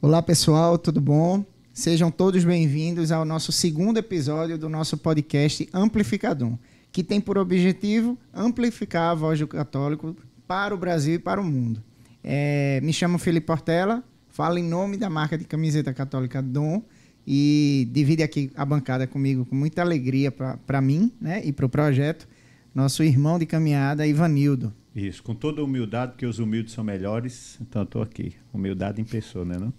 Olá pessoal, tudo bom? Sejam todos bem-vindos ao nosso segundo episódio do nosso podcast Amplificador, que tem por objetivo amplificar a voz do católico para o Brasil e para o mundo. É, me chamo Felipe Portela, falo em nome da marca de camiseta católica Dom e divide aqui a bancada comigo com muita alegria para mim né, e para o projeto, nosso irmão de caminhada, Ivanildo. Isso, com toda humildade, porque os humildes são melhores, então estou aqui. Humildade em pessoa, né? Não?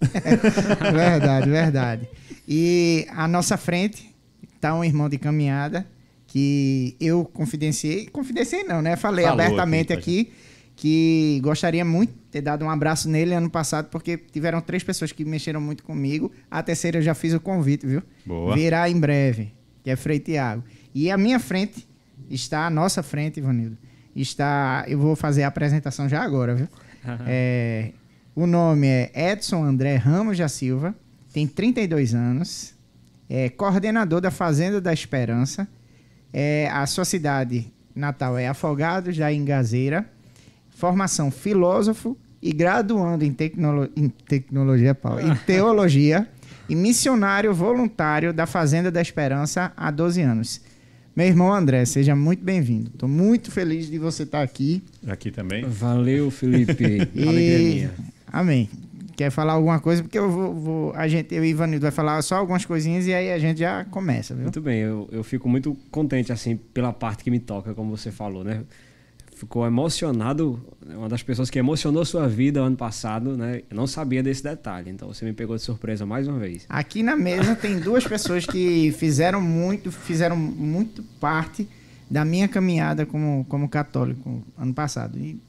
verdade, verdade. E à nossa frente está um irmão de caminhada que eu confidenciei, confidenciei não, né? Falei Falou abertamente aqui, aqui que gostaria muito de ter dado um abraço nele ano passado, porque tiveram três pessoas que mexeram muito comigo. A terceira eu já fiz o convite, viu? Boa. Virá em breve, que é Frei Tiago. E à minha frente está, à nossa frente, Ivanildo, está. Eu vou fazer a apresentação já agora, viu? é, o nome é Edson André Ramos da Silva, tem 32 anos, é coordenador da Fazenda da Esperança. É, a sua cidade natal é Afogados da Engazeira. Formação filósofo e graduando em, tecnolo em tecnologia, Paulo, em teologia e missionário voluntário da Fazenda da Esperança há 12 anos. Meu irmão André, seja muito bem-vindo. Estou muito feliz de você estar aqui. Aqui também. Valeu, Felipe. e... Alegria minha. Amém. Quer falar alguma coisa? Porque eu vou, vou, a gente, eu e Ivanildo vai falar só algumas coisinhas e aí a gente já começa, viu? Muito bem, eu, eu fico muito contente assim pela parte que me toca, como você falou, né? Ficou emocionado, uma das pessoas que emocionou sua vida ano passado, né? Eu não sabia desse detalhe, então você me pegou de surpresa mais uma vez. Aqui na mesa tem duas pessoas que fizeram muito, fizeram muito parte da minha caminhada como, como católico ano passado. E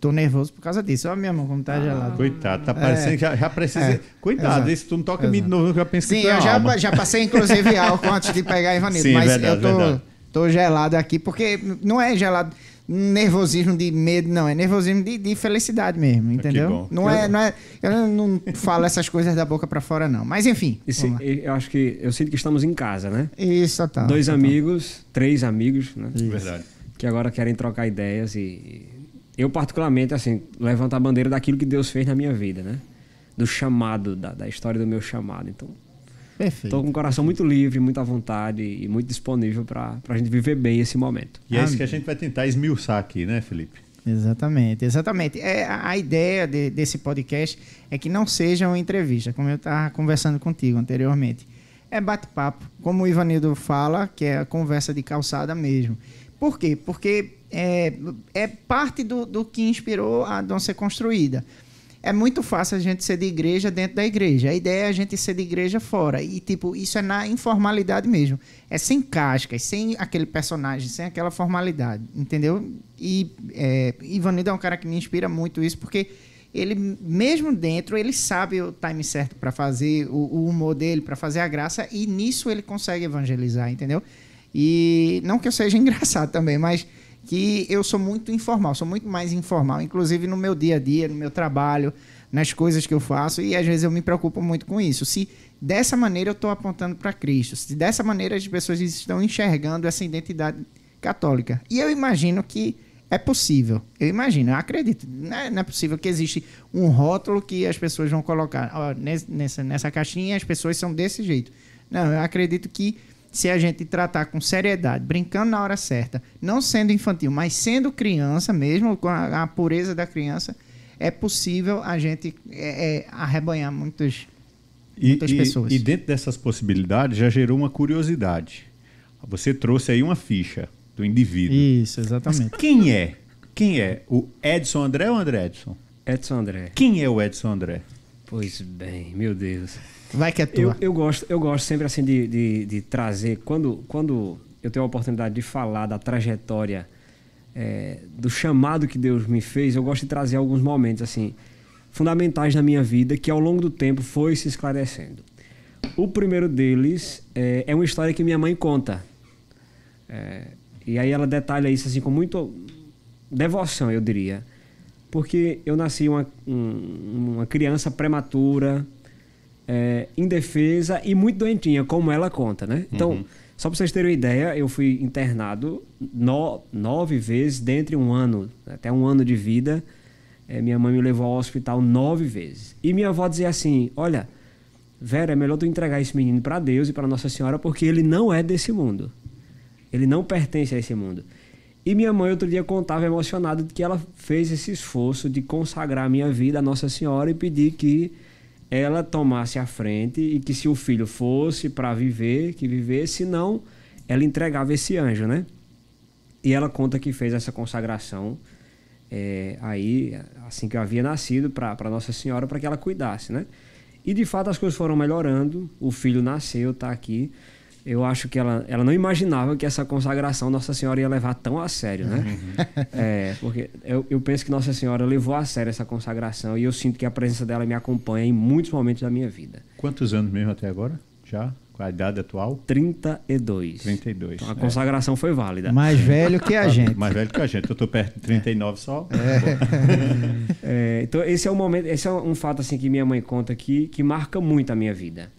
tô nervoso por causa disso. Olha minha mão como tá ah, gelado. Coitado, tá parecendo é, que já, já precisa. É, Cuidado, se tu não toca me de novo, eu já penso Sim, que eu já, já passei inclusive álcool antes de pegar Ivanildo, Sim, mas verdade, eu tô, tô gelado aqui, porque não é gelado nervosismo de medo, não, é nervosismo de, de felicidade mesmo, entendeu? Não é, não é, eu não falo essas coisas da boca para fora não, mas enfim. Esse, eu acho que eu sinto que estamos em casa, né? Isso, tá. Dois tá, amigos, três amigos, né? Isso. Verdade. Que agora querem trocar ideias e eu particularmente assim levanto a bandeira daquilo que Deus fez na minha vida, né? Do chamado, da, da história do meu chamado. Então Perfeito. Estou com o coração muito livre, muito à vontade e muito disponível para a gente viver bem esse momento. E é isso que a gente vai tentar esmiuçar aqui, né, Felipe? Exatamente, exatamente. É, a ideia de, desse podcast é que não seja uma entrevista, como eu estava conversando contigo anteriormente. É bate-papo, como o Ivanildo fala, que é a conversa de calçada mesmo. Por quê? Porque é, é parte do, do que inspirou a Dom ser construída é muito fácil a gente ser de igreja dentro da igreja. A ideia é a gente ser de igreja fora. E, tipo, isso é na informalidade mesmo. É sem cascas, sem aquele personagem, sem aquela formalidade, entendeu? E é, Ivanildo é um cara que me inspira muito isso, porque ele, mesmo dentro, ele sabe o time certo para fazer, o, o humor dele, para fazer a graça, e nisso ele consegue evangelizar, entendeu? E não que eu seja engraçado também, mas que eu sou muito informal, sou muito mais informal, inclusive no meu dia a dia, no meu trabalho, nas coisas que eu faço, e às vezes eu me preocupo muito com isso. Se dessa maneira eu estou apontando para Cristo, se dessa maneira as pessoas estão enxergando essa identidade católica. E eu imagino que é possível. Eu imagino, eu acredito. Não é, não é possível que existe um rótulo que as pessoas vão colocar. Ó, nessa, nessa caixinha as pessoas são desse jeito. Não, eu acredito que se a gente tratar com seriedade, brincando na hora certa, não sendo infantil, mas sendo criança mesmo, com a, a pureza da criança, é possível a gente é, é, arrebanhar muitas, e, muitas e, pessoas. E dentro dessas possibilidades já gerou uma curiosidade. Você trouxe aí uma ficha do indivíduo. Isso, exatamente. Mas quem é? Quem é? O Edson André ou André Edson? Edson André. Quem é o Edson André? Pois bem, meu Deus. Vai que é tua. Eu, eu gosto, eu gosto sempre assim de, de, de, trazer, quando, quando eu tenho a oportunidade de falar da trajetória, é, do chamado que Deus me fez, eu gosto de trazer alguns momentos assim fundamentais na minha vida que ao longo do tempo foi se esclarecendo. O primeiro deles é, é uma história que minha mãe conta. É, e aí ela detalha isso assim com muito devoção, eu diria. Porque eu nasci uma, um, uma criança prematura, é, indefesa e muito doentinha, como ela conta, né? Então, uhum. só para vocês terem uma ideia, eu fui internado no, nove vezes, dentre um ano, até um ano de vida. é, minha mãe me levou ao hospital nove vezes. E minha avó dizia assim: Olha, Vera, é melhor tu entregar esse menino para Deus e para Nossa Senhora, porque ele não é desse mundo. Ele não pertence a esse mundo. E minha mãe outro dia contava emocionada de que ela fez esse esforço de consagrar a minha vida a Nossa Senhora e pedir que ela tomasse a frente e que se o filho fosse para viver, que vivesse, não, ela entregava esse anjo, né? E ela conta que fez essa consagração é, aí, assim que eu havia nascido, para Nossa Senhora, para que ela cuidasse, né? E de fato as coisas foram melhorando, o filho nasceu, está aqui. Eu acho que ela, ela não imaginava que essa consagração Nossa Senhora ia levar tão a sério, né? Uhum. É, porque eu, eu penso que Nossa Senhora levou a sério essa consagração e eu sinto que a presença dela me acompanha em muitos momentos da minha vida. Quantos anos mesmo até agora? Já? Com a idade atual? 32. 32. Então a é. consagração foi válida. Mais velho que a gente. Mais velho que a gente. Eu estou perto de 39 só. É. é, então esse é um momento, esse é um fato assim que minha mãe conta aqui que marca muito a minha vida.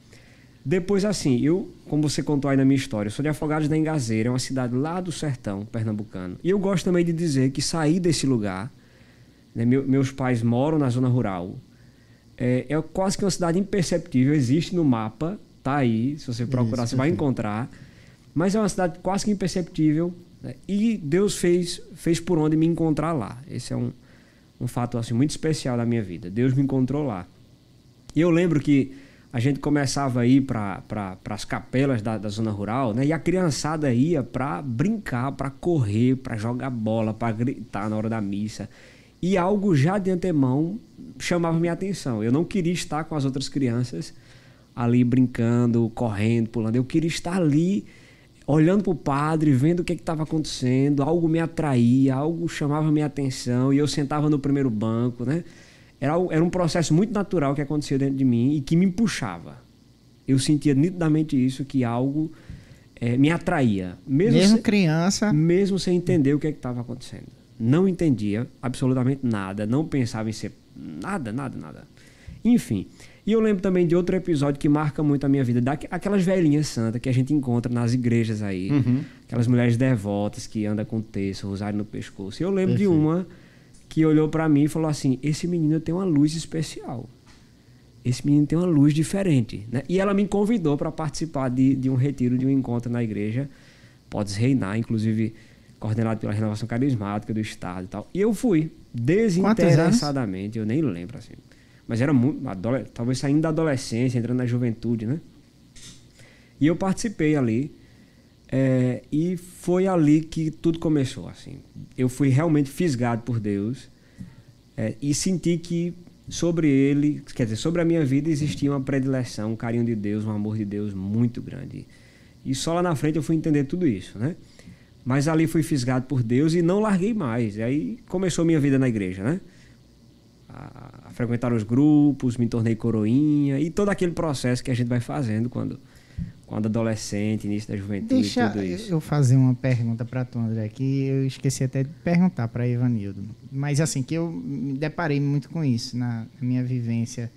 Depois assim, eu, como você contou aí na minha história, eu sou de Afogados da Engazeira, é uma cidade lá do sertão pernambucano. E eu gosto também de dizer que sair desse lugar, né, meu, meus pais moram na zona rural, é, é quase que uma cidade imperceptível, existe no mapa, Tá aí, se você procurar, Isso, você vai encontrar. Mas é uma cidade quase que imperceptível. Né? E Deus fez, fez por onde me encontrar lá. Esse é um, um fato assim, muito especial da minha vida. Deus me encontrou lá. E eu lembro que a gente começava a ir para pra, as capelas da, da, zona rural, né? E a criançada ia para brincar, para correr, para jogar bola, para gritar na hora da missa. E algo já de antemão chamava minha atenção. Eu não queria estar com as outras crianças ali brincando, correndo, pulando. Eu queria estar ali olhando para o padre, vendo o que estava acontecendo, algo me atraía, algo chamava minha atenção e eu sentava no primeiro banco, né? Era, era um processo muito natural que acontecia dentro de mim e que me puxava. Eu sentia nitidamente isso, que algo é, me atraía. Mesmo, mesmo criança. Mesmo sem entender o que estava acontecendo. Não entendia absolutamente nada, não pensava em ser nada, nada, nada. Enfim, e eu lembro também de outro episódio que marca muito a minha vida, daquelas velhinhas santas que a gente encontra nas igrejas aí. Uhum. Aquelas mulheres devotas que andam com terço, rosário no pescoço. E eu lembro Perfeito. de uma que olhou para mim e falou assim: Esse menino tem uma luz especial. Esse menino tem uma luz diferente. Né? E ela me convidou para participar de, de um retiro, de um encontro na igreja. Podes reinar, inclusive coordenado pela renovação carismática do Estado e tal. E eu fui, desinteressadamente, eu nem lembro assim. Mas era muito. Talvez saindo da adolescência, entrando na juventude, né? E eu participei ali. É, e foi ali que tudo começou, assim. Eu fui realmente fisgado por Deus. É, e senti que sobre ele, quer dizer, sobre a minha vida existia uma predileção, um carinho de Deus, um amor de Deus muito grande. E só lá na frente eu fui entender tudo isso, né? Mas ali fui fisgado por Deus e não larguei mais. E aí começou minha vida na igreja, né? a, frequentar os grupos, me tornei coroinha e todo aquele processo que a gente vai fazendo quando quando adolescente, início da juventude, Deixa tudo isso. eu fazer uma pergunta para tu, André, que eu esqueci até de perguntar para Ivanildo. Mas assim, que eu me deparei muito com isso na minha vivência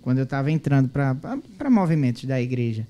quando eu estava entrando para movimentos da igreja.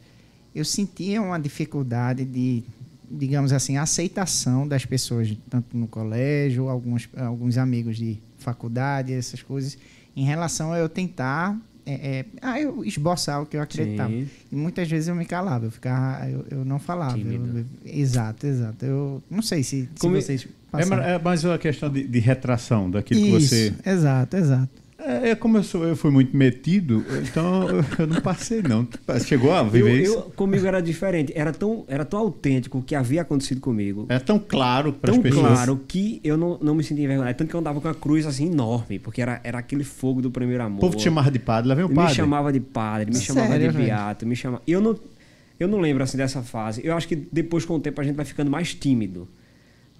Eu sentia uma dificuldade de, digamos assim, aceitação das pessoas, tanto no colégio, alguns, alguns amigos de faculdade, essas coisas, em relação a eu tentar é, é, ah, eu esboçar o que eu acreditava. Sim. E muitas vezes eu me calava, eu ficava, eu, eu não falava. Eu, exato, exato. Eu não sei se, se vocês passaram. É, é mais uma questão de, de retração daquilo Isso, que você. Exato, exato. É, é, como eu, sou, eu fui muito metido, então eu não passei, não. Chegou a viver eu, isso? Eu, comigo era diferente. Era tão, era tão autêntico o que havia acontecido comigo. Era tão claro para as pessoas. Tão claro que eu não, não me sentia envergonhado. Tanto que eu andava com uma cruz assim enorme, porque era, era aquele fogo do primeiro amor. O povo te chamava de padre, lá vem o padre. Me chamava de padre, me Sério, chamava de beato, me chamava... Eu não, eu não lembro assim dessa fase. Eu acho que depois, com o tempo, a gente vai ficando mais tímido.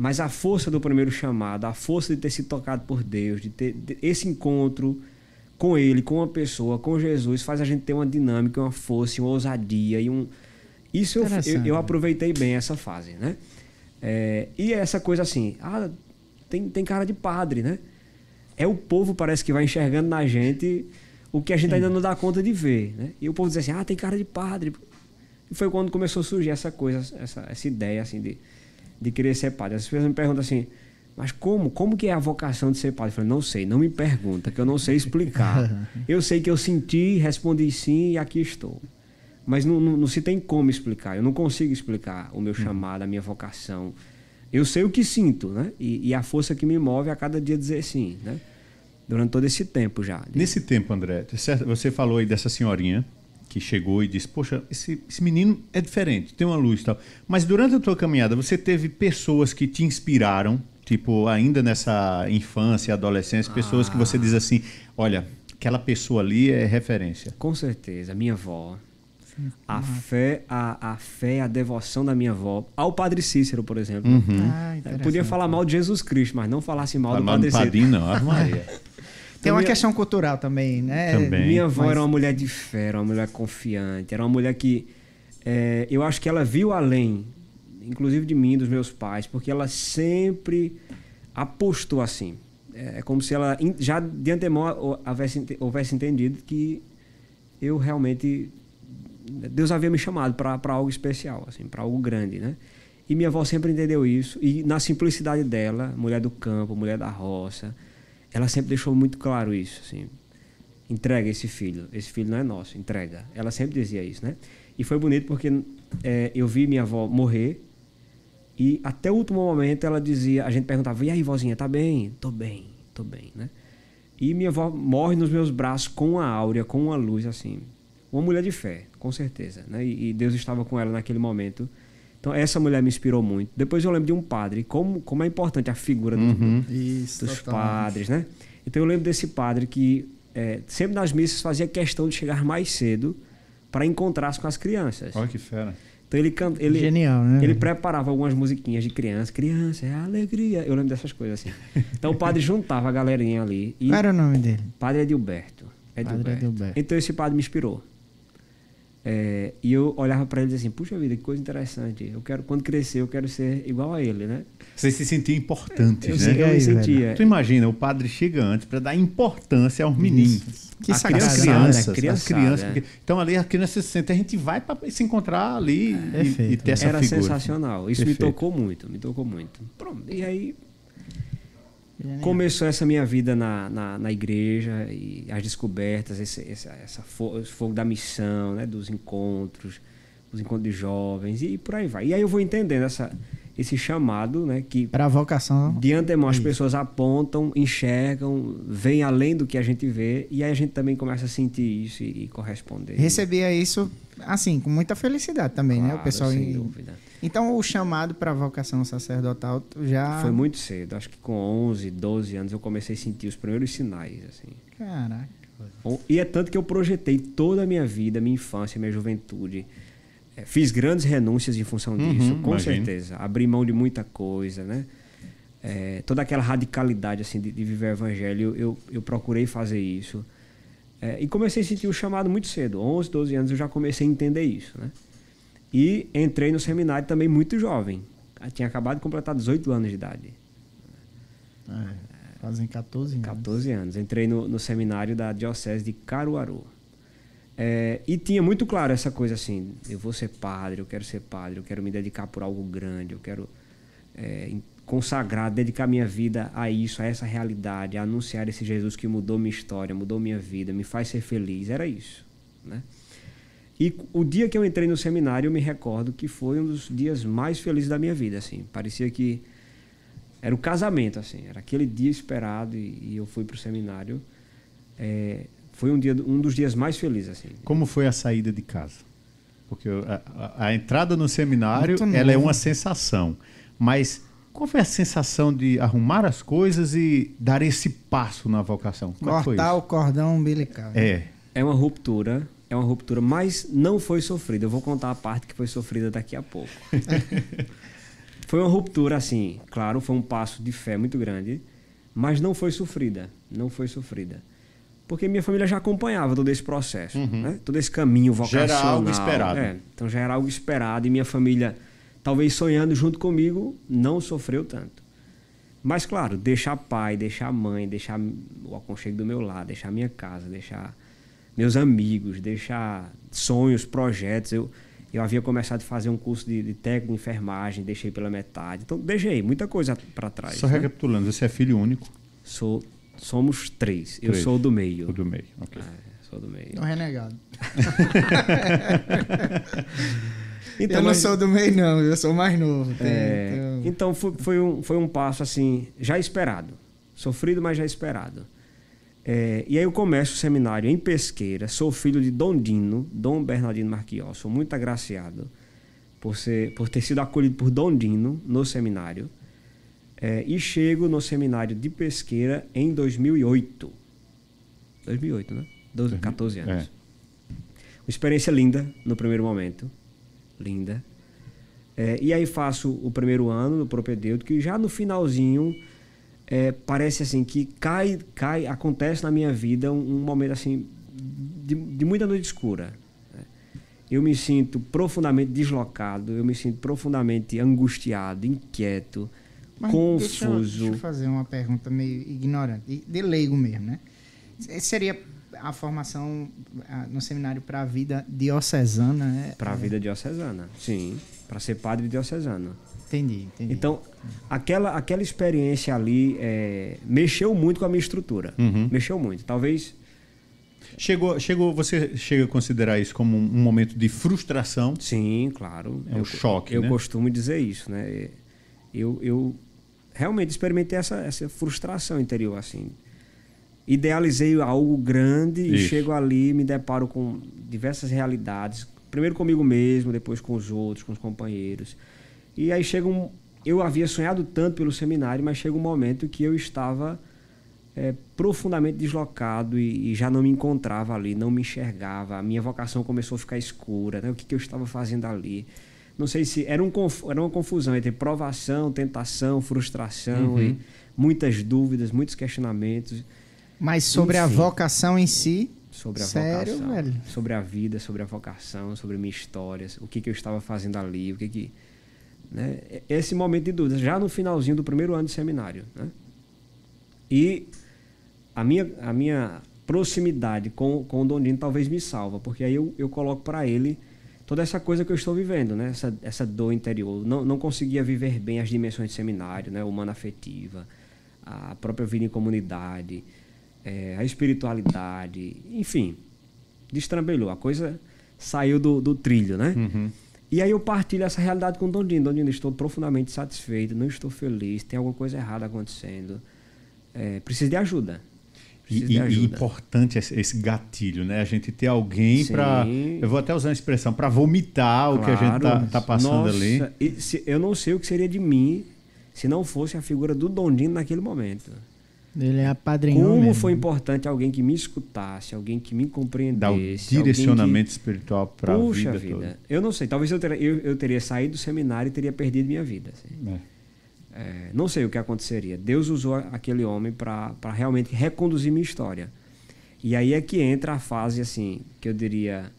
Mas a força do primeiro chamado, a força de ter sido tocado por Deus, de ter de, esse encontro com ele, com uma pessoa, com Jesus, faz a gente ter uma dinâmica, uma força, uma ousadia e um. Isso eu, eu, eu aproveitei bem essa fase, né? É, e essa coisa assim, ah, tem, tem cara de padre, né? É o povo, parece que vai enxergando na gente o que a gente Sim. ainda não dá conta de ver, né? E o povo diz assim, ah, tem cara de padre. E foi quando começou a surgir essa coisa, essa, essa ideia, assim, de, de querer ser padre. As pessoas me perguntam assim, Mas como? Como que é a vocação de ser padre? Eu falei, não sei, não me pergunta, que eu não sei explicar. eu sei que eu senti, respondi sim e aqui estou. Mas não, não, não, se tem como explicar. Eu não consigo explicar o meu chamado, a minha vocação. Eu sei o que sinto, né? E, e, a força que me move a cada dia dizer sim, né? Durante todo esse tempo já. Nesse tempo, André, você falou aí dessa senhorinha que chegou e disse: Poxa, esse, esse menino é diferente, tem uma luz e tal. Mas durante a tua caminhada, você teve pessoas que te inspiraram, tipo, ainda nessa infância, adolescência, ah. pessoas que você diz assim: Olha, aquela pessoa ali é referência. Com certeza, minha avó. A fé, a, a fé, a devoção da minha avó ao Padre Cícero, por exemplo. Uhum. Ah, Podia falar mal de Jesus Cristo, mas não falasse mal Fala do Padre Cícero. Padrinho, não, Maria. Tem uma minha... questão cultural também, né? Também. Minha avó Mas... era uma mulher de fé, era uma mulher confiante, era uma mulher que é, eu acho que ela viu além, inclusive de mim, dos meus pais, porque ela sempre apostou assim. É, é como se ela já de antemão houvesse, houvesse entendido que eu realmente Deus havia me chamado para algo especial, assim, para algo grande, né? E minha avó sempre entendeu isso e na simplicidade dela, mulher do campo, mulher da roça, ela sempre deixou muito claro isso, assim. Entrega esse filho, esse filho não é nosso, entrega. Ela sempre dizia isso, né? E foi bonito porque é, eu vi minha avó morrer e até o último momento ela dizia, a gente perguntava, e aí, vozinha, tá bem? Tô bem, tô bem, né? E minha avó morre nos meus braços com uma áurea, com uma luz, assim. Uma mulher de fé, com certeza, né? E, e Deus estava com ela naquele momento. Então, essa mulher me inspirou muito. Depois eu lembro de um padre, como, como é importante a figura uhum. do, Isso, dos padres, né? Então, eu lembro desse padre que é, sempre nas missas fazia questão de chegar mais cedo para encontrar-se com as crianças. Olha que fera. Então ele canta, ele, Genial, né? Ele preparava algumas musiquinhas de criança. Criança é alegria. Eu lembro dessas coisas assim. Então o padre juntava a galerinha ali. E Qual era o nome dele? Padre Edilberto. Edilberto. Padre Edilberto. Então esse padre me inspirou. É, e eu olhava para ele assim, puxa vida, que coisa interessante. Eu quero, quando crescer, eu quero ser igual a ele, né? Você se sentia importante, eu, né? Eu me sentia. Tu imagina, o padre chega antes para dar importância aos meninos. Que as crianças, crianças, crianças, crianças porque, Então ali a criança se sente, a gente vai para se encontrar ali e, e, ter essa Era figura. sensacional. Isso Perfeito. me tocou muito, me tocou muito. Pronto, e aí Começou essa minha vida na, na, na igreja e as descobertas, esse, esse essa fogo, da missão, né, dos encontros, os encontros de jovens e por aí vai. E aí eu vou entendendo essa, esse chamado, né, que para a vocação. De antemão as pessoas apontam, enxergam, vêm além do que a gente vê e aí a gente também começa a sentir isso e, e corresponder. Recebia isso assim com muita felicidade também, claro, né, o pessoal sem em... dúvida. Então, o chamado para a vocação sacerdotal já. Foi muito cedo. Acho que com 11, 12 anos eu comecei a sentir os primeiros sinais. assim. Caraca. E é tanto que eu projetei toda a minha vida, minha infância, minha juventude. É, fiz grandes renúncias em função uhum, disso, com imagine. certeza. Abri mão de muita coisa, né? É, toda aquela radicalidade assim de, de viver o evangelho, eu, eu procurei fazer isso. É, e comecei a sentir o chamado muito cedo. 11, 12 anos eu já comecei a entender isso, né? E entrei no seminário também muito jovem. Eu tinha acabado de completar 18 anos de idade. É, fazem 14 anos. 14 anos. Entrei no, no seminário da Diocese de Caruaru. É, e tinha muito claro essa coisa assim: eu vou ser padre, eu quero ser padre, eu quero me dedicar por algo grande, eu quero é, consagrar, dedicar minha vida a isso, a essa realidade, a anunciar esse Jesus que mudou minha história, mudou minha vida, me faz ser feliz. Era isso. Né? E o dia que eu entrei no seminário, eu me recordo que foi um dos dias mais felizes da minha vida, assim. Parecia que era o casamento, assim. Era aquele dia esperado e, e eu fui para o seminário. É, foi um, dia, um dos dias mais felizes, assim. Como foi a saída de casa? Porque a, a, a entrada no seminário, ela é uma sensação. Mas qual foi a sensação de arrumar as coisas e dar esse passo na vocação? Como é Cortar o cordão umbilical. É. É uma ruptura é uma ruptura, mas não foi sofrida. Eu vou contar a parte que foi sofrida daqui a pouco. foi uma ruptura, assim, claro, foi um passo de fé muito grande, mas não foi sofrida. Não foi sofrida. Porque minha família já acompanhava todo esse processo, uhum. né? todo esse caminho vocacional. Já era algo esperado. É, então já era algo esperado e minha família, talvez sonhando junto comigo, não sofreu tanto. Mas, claro, deixar pai, deixar mãe, deixar o aconchego do meu lado, deixar minha casa, deixar meus amigos, deixar sonhos, projetos. Eu, Eu havia começado a fazer um curso de, de técnico de enfermagem, deixei pela metade. Então, deixei muita coisa para trás. Só né? recapitulando, você é filho único? Sou, somos três. Eu Três. sou o do meio. O do meio, ok. É, sou do meio. Tô renegado. Então, eu não mas- sou do meio, não. Eu sou mais novo. É, Então foi, foi um, foi um passo assim, já esperado. Sofrido, mas já esperado. É, e aí eu começo o seminário em Pesqueira. Sou filho de Dom Dino, Dom Bernardino Marquiol. Sou muito agraciado por, ser, por ter sido acolhido por Dom Dino no seminário. É, e chego no seminário de Pesqueira em 2008. 2008, né? 12, 14 anos. É. Uma experiência linda no primeiro momento. Linda. É, e aí faço o primeiro ano no propedêutico e já no finalzinho é, parece assim que cai, cai, acontece na minha vida um, um momento assim de, de muita noite escura. né? Eu me sinto profundamente deslocado, eu me sinto profundamente angustiado, inquieto, Mas Deixa, eu- confuso. deixa eu fazer uma pergunta meio ignorante, de- leigo mesmo, né? Se- Seria a formação no seminário para a vida diocesana, né? Para a vida diocesana, sim. Para ser padre diocesano. Entendi, entendi. Então, aquela, aquela experiência ali é, mexeu muito com a minha estrutura. Uhum. Mexeu muito. Talvez. Chegou, chegou, você chega a considerar isso como um, um momento de frustração? Sim, claro. É um eu, choque, Eu né? costumo dizer isso, né? Eu, eu realmente experimentei essa, essa frustração interior, assim. Idealizei algo grande e Isso. chego ali e me deparo com diversas realidades. Primeiro comigo mesmo, depois com os outros, com os companheiros. E aí chega um... Eu havia sonhado tanto pelo seminário, mas chega um momento que eu estava é, profundamente deslocado e, e já não me encontrava ali, não me enxergava. A minha vocação começou a ficar escura, né? o que, que eu estava fazendo ali. Não sei se era, um, era uma confusão entre provação, tentação, frustração Uhum. e muitas dúvidas, muitos questionamentos Mas sobre a enfim. vocação em si, sobre a Sério, vocação, velho? sobre a vida, sobre a vocação, sobre minha história, o que, que eu estava fazendo ali, o que que né? esse momento de dúvidas já no finalzinho do primeiro ano de seminário, né? E a minha a minha proximidade com, com o Dondino talvez me salva, porque aí eu, eu coloco para ele toda essa coisa que eu estou vivendo, né? Essa, essa dor interior. Não, não conseguia viver bem as dimensões de seminário, né? Humana afetiva, a própria vida em comunidade, eh, a espiritualidade, enfim, destrambelhou. A coisa saiu do, do trilho, né? Uhum. E aí eu partilho essa realidade com o Dondino. Dondino, estou profundamente satisfeito, não estou feliz, tem alguma coisa errada acontecendo. É, preciso de ajuda. E, Preciso e- de e importante esse, esse gatilho, né? A gente ter alguém para. Eu vou até usar a expressão, para vomitar o que a gente tá, Claro. tá passando Nossa, ali. e se- eu não sei o que seria de mim se não fosse a figura do Dondino naquele momento. Ele é padrinho Como mesmo. foi importante alguém que me escutasse, alguém que me Dar o compreendesse. direcionamento espiritual que... para a Puxa vida, vida. toda. Eu não sei, talvez eu teria, eu, eu teria saído do seminário e teria perdido minha vida. assim. É. É, não sei o que aconteceria. Deus usou aquele homem para realmente reconduzir minha história. E aí é que entra a fase, assim, que eu diria,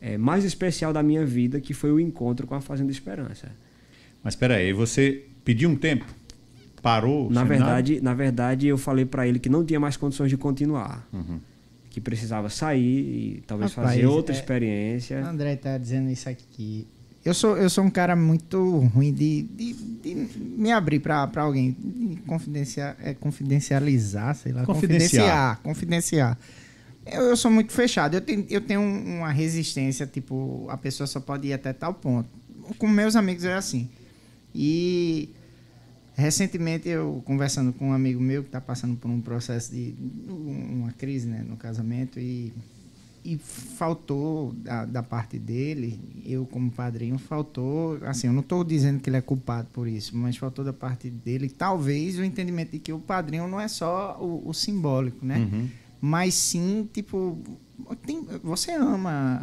é, mais especial da minha vida, que foi o encontro com a Fazenda Esperança. Mas espera aí, você pediu um tempo? Parou? Na seminário? verdade, na verdade, eu falei para ele que não tinha mais condições de continuar. Uhum. Que precisava sair e talvez Rapaz, fazer outra é- experiência. André tá dizendo isso aqui. Eu sou, eu sou um cara muito ruim de, de, de me abrir para alguém. De confidenciar, é, confidencializar, sei lá. Confidenciar. Confidenciar. Confidenciar. Eu, eu sou muito fechado. Eu tenho, eu tenho um- uma resistência, tipo, a pessoa só pode ir até tal ponto. Com meus amigos é assim. E recentemente eu conversando com um amigo meu que está passando por um processo de uma crise né, no casamento e e faltou da, da parte dele, eu como padrinho, faltou, assim, eu não estou dizendo que ele é culpado por isso, mas faltou da parte dele, talvez, o entendimento de que o padrinho não é só o, o simbólico, né? Uhum. Mas sim, tipo, tem- você ama a-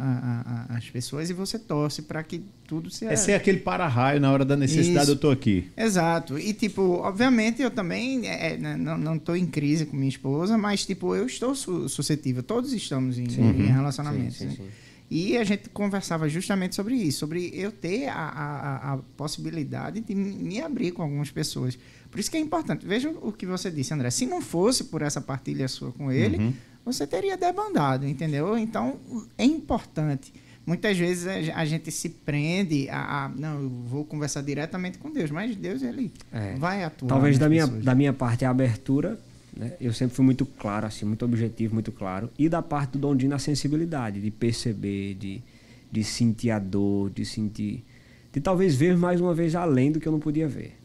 a- a- as pessoas e você torce para que tudo seja... É ser aquele para-raio na hora da necessidade, Isso. eu tô aqui. Exato. E, tipo, obviamente eu também é, né, não, não tô em crise com minha esposa, mas, tipo, eu estou su- suscetível. Todos estamos em, Sim. em relacionamentos. Sim, sim, né? sim. E a gente conversava justamente sobre isso, sobre eu ter a, a, a- a possibilidade de me abrir com algumas pessoas. Por isso que é importante. Veja o que você disse, André. Se não fosse por essa partilha sua com ele, Uhum. Você teria debandado, entendeu? Então, é importante. muitas vezes a, a gente se prende a, a, Não, eu vou conversar diretamente com Deus, mas Deus, ele É. vai atuar. Talvez da minha, pessoas. da minha parte a abertura, né? eu sempre fui muito claro, assim, muito objetivo, muito claro. E da parte do Dondino a sensibilidade, de perceber, de, de sentir a dor, de sentir. de talvez ver mais uma vez além do que eu não podia ver.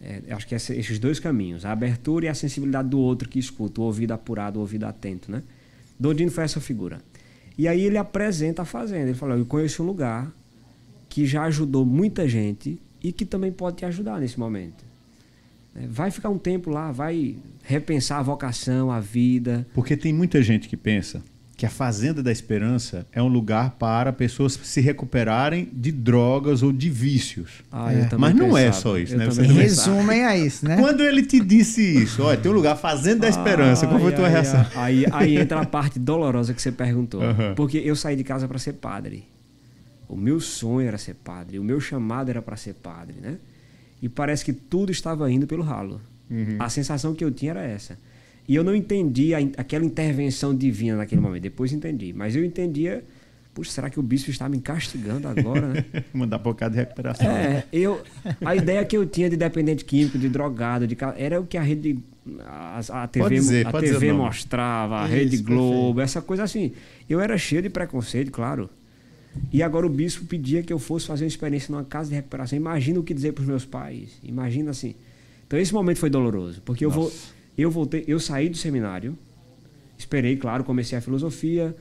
É, acho que esses dois caminhos, a abertura e a sensibilidade do outro que escuta, o ouvido apurado, o ouvido atento, né? Dondino foi essa figura. E aí ele apresenta a fazenda. Ele falou: Eu conheço um lugar que já ajudou muita gente e que também pode te ajudar nesse momento. É, Vai ficar um tempo lá, vai repensar a vocação, a vida. Porque tem muita gente que pensa que a Fazenda da Esperança é um lugar para pessoas se recuperarem de drogas ou de vícios. Ah, É. Mas não é pensava, só isso, eu né? Você-. Resumem a isso, né? Quando ele te disse isso, olha, tem um lugar Fazenda da Esperança, qual foi a tua Ai, reação? Aí, aí entra a parte dolorosa que você perguntou. Aham. Porque eu saí de casa para ser padre. O meu sonho era ser padre. O meu chamado era para ser padre, né? E parece que tudo estava indo pelo ralo. Uhum. A sensação que eu tinha era essa. E eu não entendia a aquela intervenção divina naquele momento. Depois entendi. Mas eu entendia, puxa, será que o bispo está me castigando agora, né? Mandar por causa de recuperação. É, eu, a ideia que eu tinha de dependente químico, de drogado, de, era o que a rede, a, a TV, dizer, a TV mostrava, a Isso, Rede Globo, perfeito. essa coisa assim. Eu era cheio de preconceito, claro. E agora o bispo pedia que eu fosse fazer uma experiência numa casa de recuperação. Imagina o que dizer para os meus pais. Imagina assim. Então esse momento foi doloroso, porque eu vou, eu voltei, eu saí do seminário, esperei, claro, comecei a filosofia,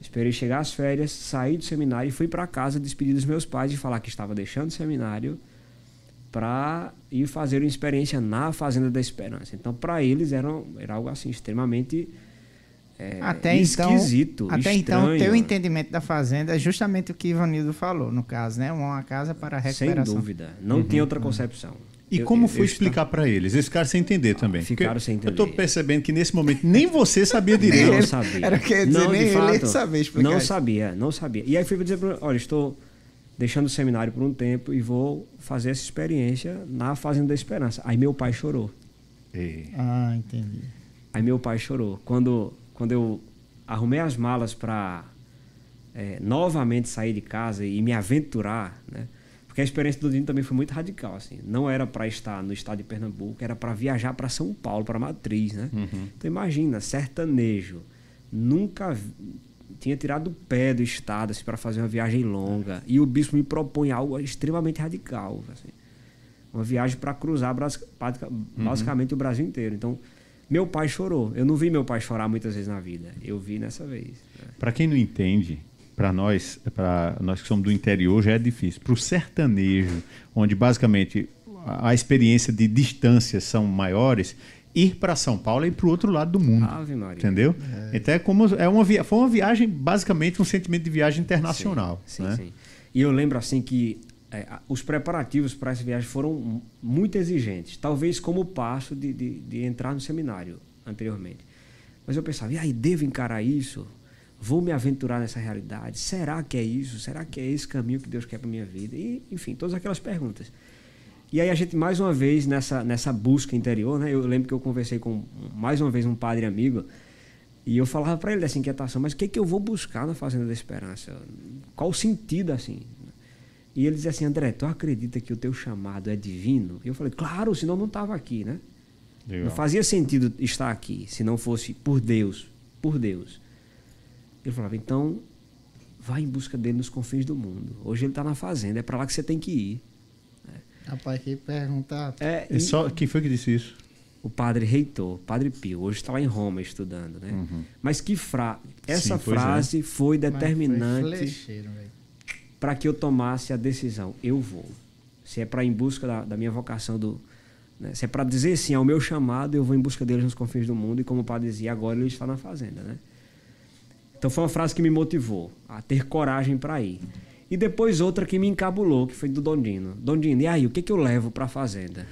esperei chegar às férias, saí do seminário e fui para casa despedir dos meus pais e falar que estava deixando o seminário para ir fazer uma experiência na Fazenda da Esperança. Então, para eles era, era algo assim extremamente é, até então, esquisito, até então, estranho. teu entendimento da fazenda é justamente o que Ivanildo falou, no caso, né? Uma casa para Sem recuperação. dúvida, não tinha outra concepção. E Eu- como eu- foi eu explicar para eles? Eles ficaram sem entender também. ficaram Porque sem Eu entender. tô percebendo que nesse momento nem você sabia Não direito. Ele- sabia. era o que eu ia dizer, não, nem de ele fato, sabia explicar Não isso. sabia, não sabia. E aí fui dizer, pra ele, olha, estou deixando o seminário por um tempo e vou fazer essa experiência na Fazenda da Esperança. Aí meu pai chorou. É. Ah, entendi. Aí meu pai chorou. Quando, quando eu arrumei as malas para novamente sair de casa e me aventurar, né? Porque a experiência do Dino também foi muito radical, assim. Não era para estar no estado de Pernambuco, era para viajar para São Paulo, para Matriz, né? Então imagina, sertanejo, nunca tinha tirado o pé do estado assim, para fazer uma viagem longa e o bispo me propõe algo extremamente radical, assim uma viagem para cruzar basica- basicamente o Brasil inteiro. Então, meu pai chorou. Eu não vi meu pai chorar muitas vezes na vida. Eu vi nessa vez. né? Para quem não entende, para nós, para nós que somos do interior já é difícil. Para o sertanejo, onde basicamente a experiência de distâncias são maiores, ir para São Paulo é ir para o outro lado do mundo. Ave Maria. Entendeu? Então é como é uma via, foi uma viagem basicamente um sentimento de viagem internacional, Sim, né? sim. E eu lembro assim que é, a- os preparativos para essa viagem foram mu- muito exigentes. Talvez como o passo de, de, de entrar no seminário anteriormente. Mas eu pensava, e aí, devo encarar isso? Vou me aventurar nessa realidade? Será que é isso? Será que é esse caminho que Deus quer para minha vida? E, enfim, todas aquelas perguntas. E aí a gente, mais uma vez, nessa, nessa busca interior, né? Eu lembro que eu conversei com, mais uma vez, um padre amigo, e eu falava para ele dessa inquietação, mas o que, que eu vou buscar na Fazenda da Esperança? Qual o sentido, assim? E ele dizia assim, André, tu acredita que o teu chamado é divino? E eu falei, claro, senão não estava aqui, né? Legal. Não fazia sentido estar aqui se não fosse por Deus, por Deus. Ele falava, então, vai em busca dele nos confins do mundo. Hoje ele está na fazenda, é para lá que você tem que ir. Rapaz, que pergunta. É, É e só quem foi que disse isso? o padre reitor, padre Pio, hoje está lá em Roma estudando, né? Mas que fra... essa Uhum. Sim, é. frase foi Mas foi determinante para que eu tomasse a decisão. Eu vou. Se é para ir em busca da, da minha vocação, do, né? se é para dizer sim ao meu chamado, eu vou em busca deles nos confins do mundo. E como o padre dizia, agora ele está na fazenda. Né? Então foi uma frase que me motivou a ter coragem para ir. E depois outra que me encabulou, que foi do Dondino. Dondino, e aí, o que, que eu levo para a fazenda?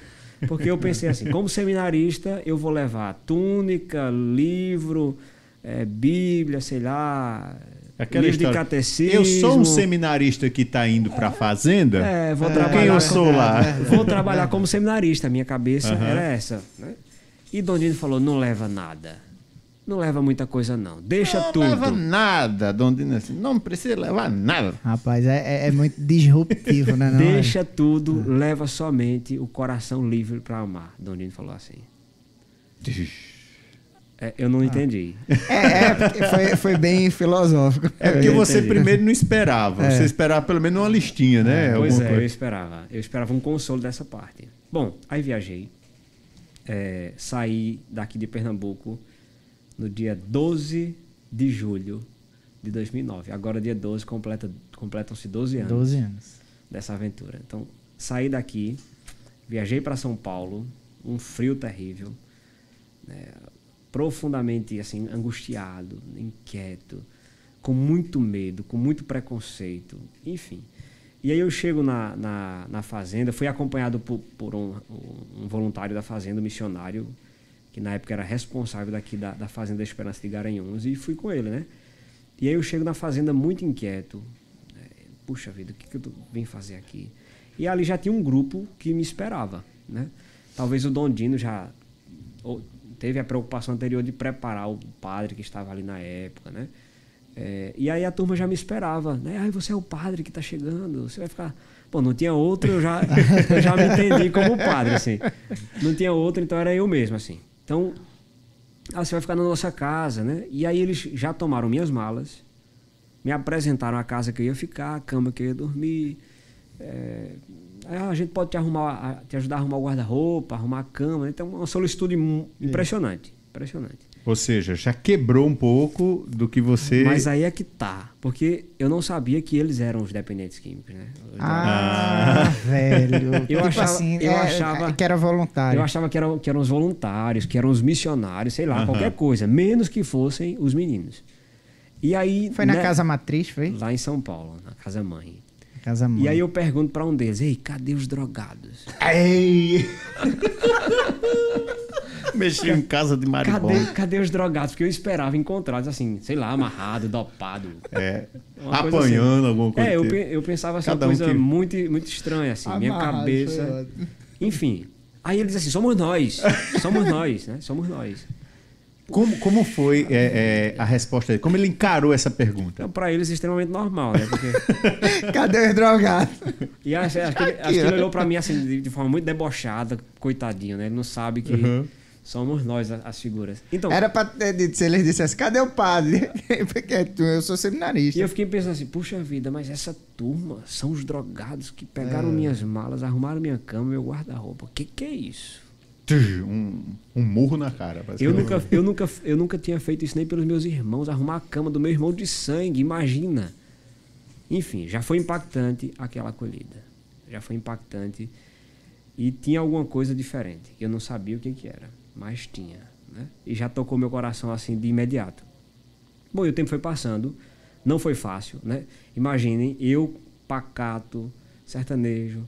Porque eu pensei assim, como seminarista, eu vou levar túnica, livro, eh, Bíblia, sei lá, Aquela livro de história. catecismo. Eu sou um seminarista que está indo para a fazenda. É, vou É, trabalhar. Quem eu sou lá? Vou trabalhar como seminarista. Minha cabeça Aham. era essa. Né? E Dondino falou: não leva nada. Não leva muita coisa não. Deixa não tudo. leva nada, Dom Dino. assim, Não precisa levar nada. Rapaz, é, é- é muito disruptivo, né? Não, Deixa tudo, leva somente o coração livre para amar. Dom Dino falou assim. É, eu não entendi. É, é foi, foi bem filosófico. É porque eu você entendi. primeiro não esperava. É. Você esperava pelo menos uma listinha, né? Pois Alguma é, eu coisa. esperava. Eu esperava um consolo dessa parte. Bom, aí viajei. É, saí daqui de Pernambuco no dia 12 de julho de 2009. Agora, dia 12, completa, completam-se 12 anos 12 anos. dessa aventura. Então, saí daqui, viajei para São Paulo, um frio terrível, né, profundamente assim angustiado, inquieto, com muito medo, com muito preconceito, enfim. E aí eu chego na, na, na fazenda, fui acompanhado por, por um, um voluntário da fazenda, um missionário, que na época era responsável daqui da, da Fazenda Esperança de Garanhuns, e fui com ele, né? E aí eu chego na fazenda muito inquieto, né, puxa vida, o que, que eu vim fazer aqui? E ali já tinha um grupo que me esperava, né? Talvez o Dom Dino já teve a preocupação anterior de preparar o padre que estava ali na época, né? É, e aí a turma já me esperava, né? Ai, você é o padre que está chegando, você vai ficar... Pô, não tinha outro, eu já, eu já me entendi como padre, assim. Não tinha outro, então era eu mesmo, assim. Então, ah, você vai ficar na nossa casa, né? E aí eles já tomaram minhas malas, me apresentaram a casa que eu ia ficar, a cama que eu ia dormir. é, aí, ah, a gente pode te arrumar, te ajudar a arrumar o guarda-roupa, arrumar a cama. Então, uma solicitude impressionante, impressionante. Ou seja, já quebrou um pouco do que você. Mas aí é que tá, porque eu não sabia que eles eram os dependentes químicos, né? Eu, Ah, velho. Eu tipo achava- assim, eu é, achava- que era voluntário. eu achava que eram, que eram os voluntários, que eram os missionários, sei lá, qualquer coisa, menos que fossem os meninos. E aí Foi na né, casa matriz, foi? lá em São Paulo, na casa mãe. Casa mãe. E aí eu pergunto pra um deles: "Ei, cadê os drogados? Ei! Mexeu em casa de Cadê, maribondo. cadê os drogados?" Porque eu esperava encontrá-los assim, sei lá, amarrado, dopado. É. Uma coisa Apanhando assim. alguma coisa. É, eu, tipo. eu pensava assim, Cada uma um coisa que- muito, muito estranha, assim. minha cabeça. Enfim. Aí ele diz assim: somos nós. Somos nós, né? Somos nós. Como, como foi é, é, a resposta dele? Como ele encarou essa pergunta? Então, pra eles, extremamente normal, né? Porque... Cadê os drogados? E acho, acho que ele, acho que ele olhou pra mim assim, de, de forma muito debochada, coitadinho, né? Ele não sabe que Uhum. Somos nós as figuras. Então, Era pra ter dito, se eles dissessem, cadê o padre? Porque tu- eu sou seminarista. E eu fiquei pensando assim, puxa vida, mas essa turma são os drogados que pegaram É. minhas malas, arrumaram minha cama, meu guarda-roupa. Que que é isso? Um, um murro na cara. Eu nunca, eu, nunca, eu nunca tinha feito isso nem pelos meus irmãos, arrumar a cama do meu irmão de sangue, imagina. Enfim, já foi impactante aquela acolhida. Já foi impactante. E tinha alguma coisa diferente. Eu não sabia o que, que era, mas tinha. Né? E já tocou meu coração assim de imediato. Bom, e o tempo foi passando. Não foi fácil, né? Imaginem, eu, pacato, sertanejo,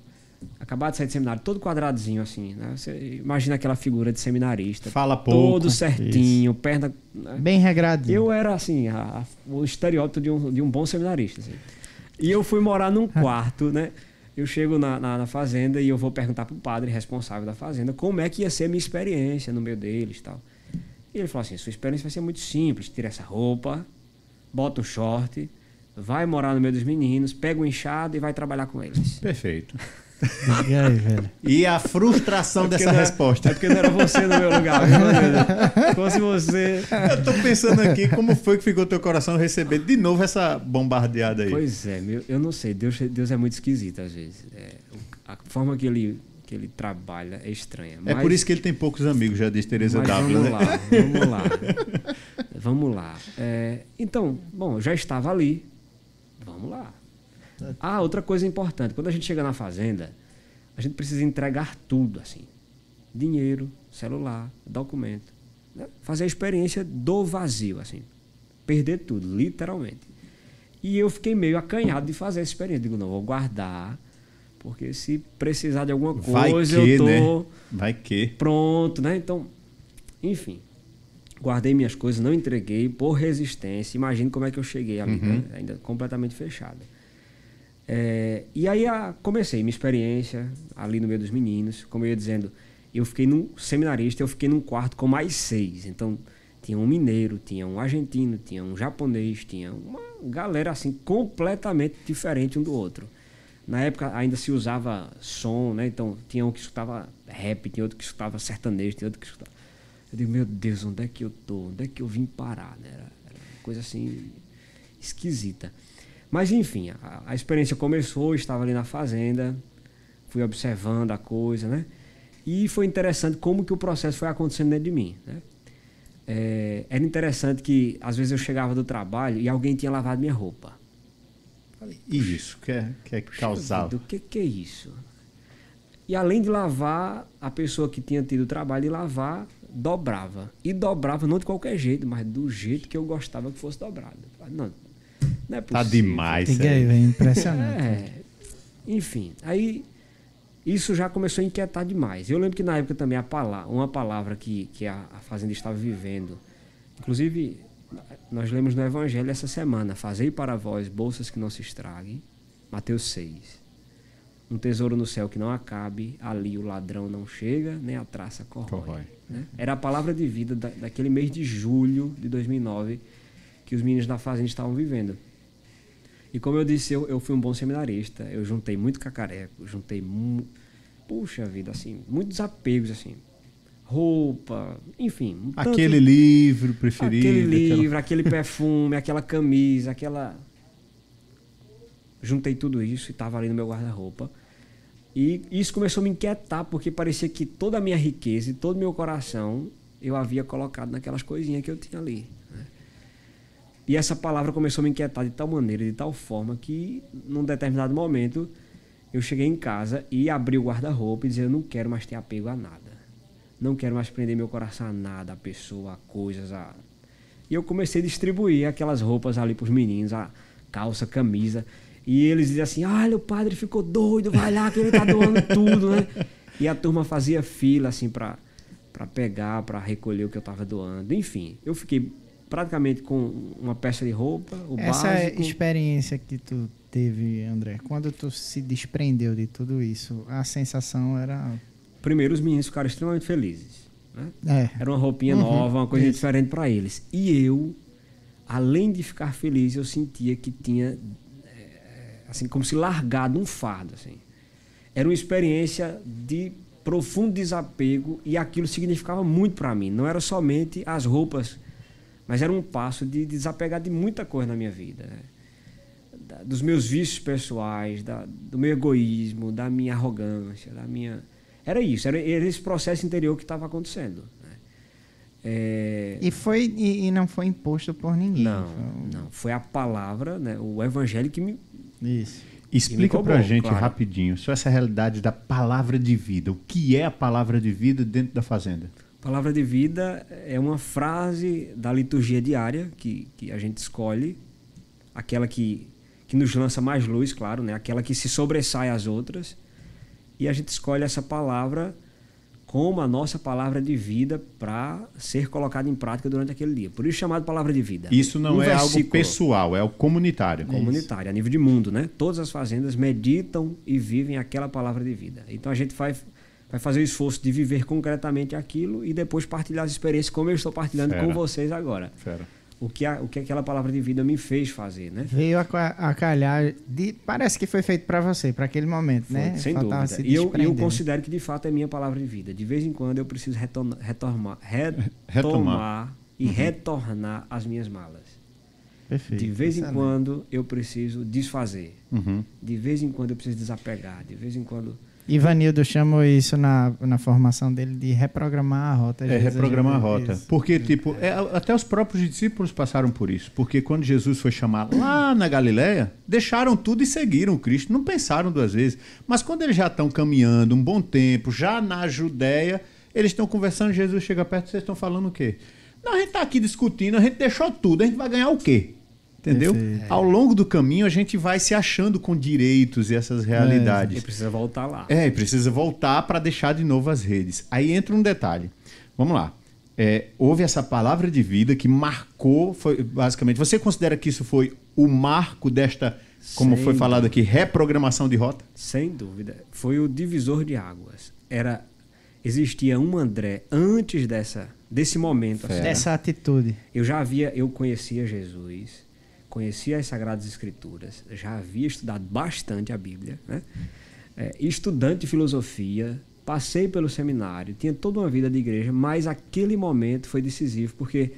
acabado de sair de seminário, todo quadradinho assim, né? Você imagina aquela figura de seminarista. Fala pouco. Todo certinho, perna... né? Bem regradinho. Eu era assim, a- a- o estereótipo de um, de um bom seminarista. assim. E eu fui morar num quarto, né? Eu chego na, na, na fazenda e eu vou perguntar pro padre responsável da fazenda como é que ia ser a minha experiência no meio deles e tal. E ele falou assim: sua experiência vai ser muito simples. Tira essa roupa, bota um short, vai morar no meio dos meninos, pega um enxado e vai trabalhar com eles. Perfeito. E aí, velho? E a frustração dessa Porque não é- resposta? É porque não era você no meu lugar, viu, Manuel? Se fosse você. Eu tô pensando aqui como foi que ficou teu coração receber de novo essa bombardeada aí. Pois é, meu, eu não sei. Deus, Deus é muito esquisito às vezes. É, a forma que ele, que ele trabalha é estranha. É por isso que ele tem poucos amigos, já disse Tereza mas W, vamos né? lá, vamos lá. vamos lá. É, então, bom, já estava ali. Vamos lá. Ah, outra coisa importante. Quando a gente chega na fazenda, a gente precisa entregar tudo, assim. Dinheiro, celular, documento. né? Fazer a experiência do vazio, assim. Perder tudo, literalmente. E eu fiquei meio acanhado de fazer essa experiência. Digo, não, vou guardar, porque se precisar de alguma coisa, que, eu tô né? Vai que. pronto, né? Então, enfim, guardei minhas coisas, não entreguei por resistência. Imagine como é que eu cheguei ali, né? ainda completamente fechada. É, e aí a, comecei minha experiência ali no meio dos meninos, como eu ia dizendo, eu fiquei num seminarista, eu fiquei num quarto com mais seis. Então tinha um mineiro, tinha um argentino, tinha um japonês, tinha uma galera assim completamente diferente um do outro. Na época ainda se usava som, né? Então tinha um que escutava rap, tinha outro que escutava sertanejo, tinha outro que escutava. Eu digo, meu Deus, onde é que eu tô? Onde é que eu vim parar? Né? Era, era uma coisa assim esquisita. Mas enfim, a, a experiência começou, estava ali na fazenda, fui observando a coisa, né? E foi interessante como que o processo foi acontecendo dentro de mim, né? É, era interessante que às vezes eu chegava do trabalho e alguém tinha lavado minha roupa. Falei, isso, quer, quer causar. O que, que é isso? E além de lavar, a pessoa que tinha tido o trabalho de lavar dobrava. E dobrava não de qualquer jeito, mas do jeito que eu gostava que fosse dobrado. Não, não é tá possível. Tá demais. É, é impressionante. É, enfim, aí isso já começou a inquietar demais. Eu lembro que na época também a palavra, uma palavra que, que a, a fazenda estava vivendo, inclusive nós lemos no Evangelho essa semana: Fazei para vós bolsas que não se estraguem. Mateus 6. Um tesouro no céu que não acabe, ali o ladrão não chega, nem a traça corrói. corrói. Né? Era a palavra de vida da, daquele mês de julho de 2009 que os meninos da fazenda estavam vivendo. E como eu disse, eu, eu fui um bom seminarista. Eu juntei muito cacareco, juntei. Mu Puxa vida, assim, muitos apegos, assim roupa, enfim. Aquele tanto, livro preferido. Aquele livro, aquela... aquele perfume, aquela camisa, aquela. Juntei tudo isso e estava ali no meu guarda-roupa. E isso começou a me inquietar, porque parecia que toda a minha riqueza e todo o meu coração eu havia colocado naquelas coisinhas que eu tinha ali. E essa palavra começou a me inquietar de tal maneira, de tal forma, que num determinado momento eu cheguei em casa e abri o guarda-roupa e dizia: Eu não quero mais ter apego a nada. Não quero mais prender meu coração a nada, a pessoa, a coisas. A... E eu comecei a distribuir aquelas roupas ali para os meninos, a calça, camisa. E eles diziam assim: olha, o padre ficou doido, vai lá que ele está doando tudo, né? E a turma fazia fila assim para pegar, para recolher o que eu estava doando. Enfim, eu fiquei praticamente com uma peça de roupa, o Essa básico. experiência que tu teve, André, quando tu se desprendeu de tudo isso, a sensação era primeiro os meninos ficaram extremamente felizes. Né? É. Era uma roupinha uhum, nova, uma coisa isso. diferente para eles. E eu, além de ficar feliz, eu sentia que tinha, é, assim, como se largado um fardo. Assim. Era uma experiência de profundo desapego e aquilo significava muito para mim. Não era somente as roupas, mas era um passo de desapegar de muita coisa na minha vida. Né? dos meus vícios pessoais, da, do meu egoísmo, da minha arrogância, da minha era isso, era, era esse processo interior que estava acontecendo. Né? É... E, foi, e, e, não foi imposto por ninguém. Não, foi... não. Foi a palavra, né? o evangelho que me. Isso. Explica para a gente claro. rapidinho só essa realidade da palavra de vida. O que é a palavra de vida dentro da fazenda? Palavra de vida é uma frase da liturgia diária que, que a gente escolhe, aquela que, que nos lança mais luz, claro, né? aquela que se sobressai às outras e a gente escolhe essa palavra como a nossa palavra de vida para ser colocada em prática durante aquele dia. Por isso chamado palavra de vida. Isso não um é algo pessoal, é o comunitário. Comunitário, isso. a nível de mundo, né? Todas as fazendas meditam e vivem aquela palavra de vida. Então a gente vai, vai fazer o esforço de viver concretamente aquilo e depois partilhar as experiências como eu estou partilhando Fera. com vocês agora. Fera o que, a, o que aquela palavra de vida me fez fazer, né? Veio a, a calhar, de, parece que foi feito para você, para aquele momento, foi, né? Sem Faltava dúvida. E eu, eu, considero que de fato é minha palavra de vida. De vez em quando eu preciso retornar, retomar, retomar e uhum. retornar as minhas malas. Perfeito. De vez Excelente. em quando eu preciso desfazer. Uhum. De vez em quando eu preciso desapegar. De vez em quando Ivanildo chamou isso na, na formação dele de reprogramar a rota. É, reprogramar a rota. Isso. Porque, tipo, é, até os próprios discípulos passaram por isso. Porque quando Jesus foi chamar lá na Galileia, deixaram tudo e seguiram Cristo. Não pensaram duas vezes. Mas quando eles já estão caminhando um bom tempo, já na Judéia, eles estão conversando, Jesus chega perto, vocês estão falando o quê? Não, a gente está aqui discutindo, a gente deixou tudo, a gente vai ganhar o quê? Entendeu? Perfeito. Ao longo do caminho a gente vai se achando com direitos e essas realidades. É, e precisa voltar lá. É, precisa voltar para deixar de novo as redes. Aí entra um detalhe. Vamos lá. É, houve essa palavra de vida que marcou, foi, basicamente. Você considera que isso foi o marco desta, como Sem foi falado aqui, reprogramação de rota? Sem dúvida. Foi o divisor de águas. Era existia um André antes dessa, desse momento. assim, né? Dessa atitude. Eu já havia, eu conhecia Jesus, conhecia as Sagradas Escrituras, já havia estudado bastante a Bíblia, né? É, estudante de filosofia, passei pelo seminário, tinha toda uma vida de igreja, mas aquele momento foi decisivo porque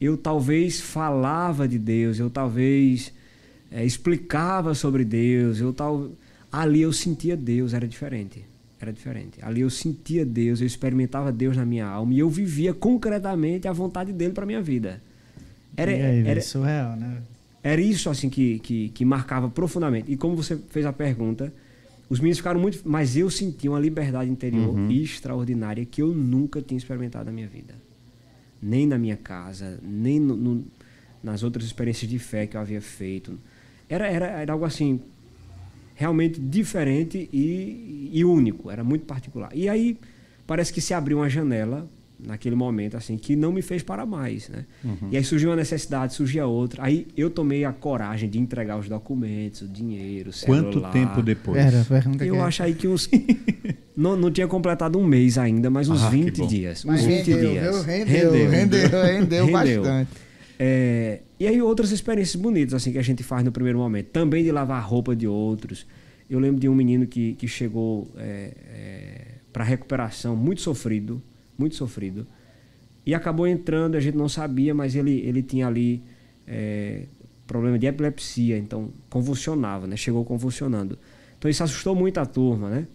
eu talvez falava de Deus, eu talvez é, explicava sobre Deus, eu tal ali eu sentia Deus, era diferente. Era diferente. Ali eu sentia Deus, eu experimentava Deus na minha alma e eu vivia concretamente a vontade dele para minha vida. Era, e aí, era, era surreal, né? era isso assim que, que, que marcava profundamente. E como você fez a pergunta, os meninos ficaram muito. Mas eu senti uma liberdade interior Uhum. extraordinária que eu nunca tinha experimentado na minha vida. Nem na minha casa, nem no- no- nas outras experiências de fé que eu havia feito. Era, era, era algo assim, realmente diferente e, e único, era muito particular. E aí parece que se abriu uma janela naquele momento assim que não me fez parar mais, né? E aí surgiu uma necessidade, surgia outra. Aí eu tomei a coragem de entregar os documentos, o dinheiro, o Quanto celular. tempo depois? Era Eu que acho aí que uns não, não tinha completado um mês ainda, mas uns Ah, que 20 bom. dias, Mas uns 20 rendeu, dias. viu? Rendeu, rendeu, rendeu, bastante. É, e aí outras experiências bonitas assim que a gente faz no primeiro momento, também de lavar a roupa de outros. Eu lembro de um menino que, que chegou para recuperação muito sofrido, muito sofrido, e acabou entrando. A gente não sabia, mas ele ele tinha ali é, problema de epilepsia, então convulsionava, né? Chegou convulsionando. Então isso assustou muito a turma, né?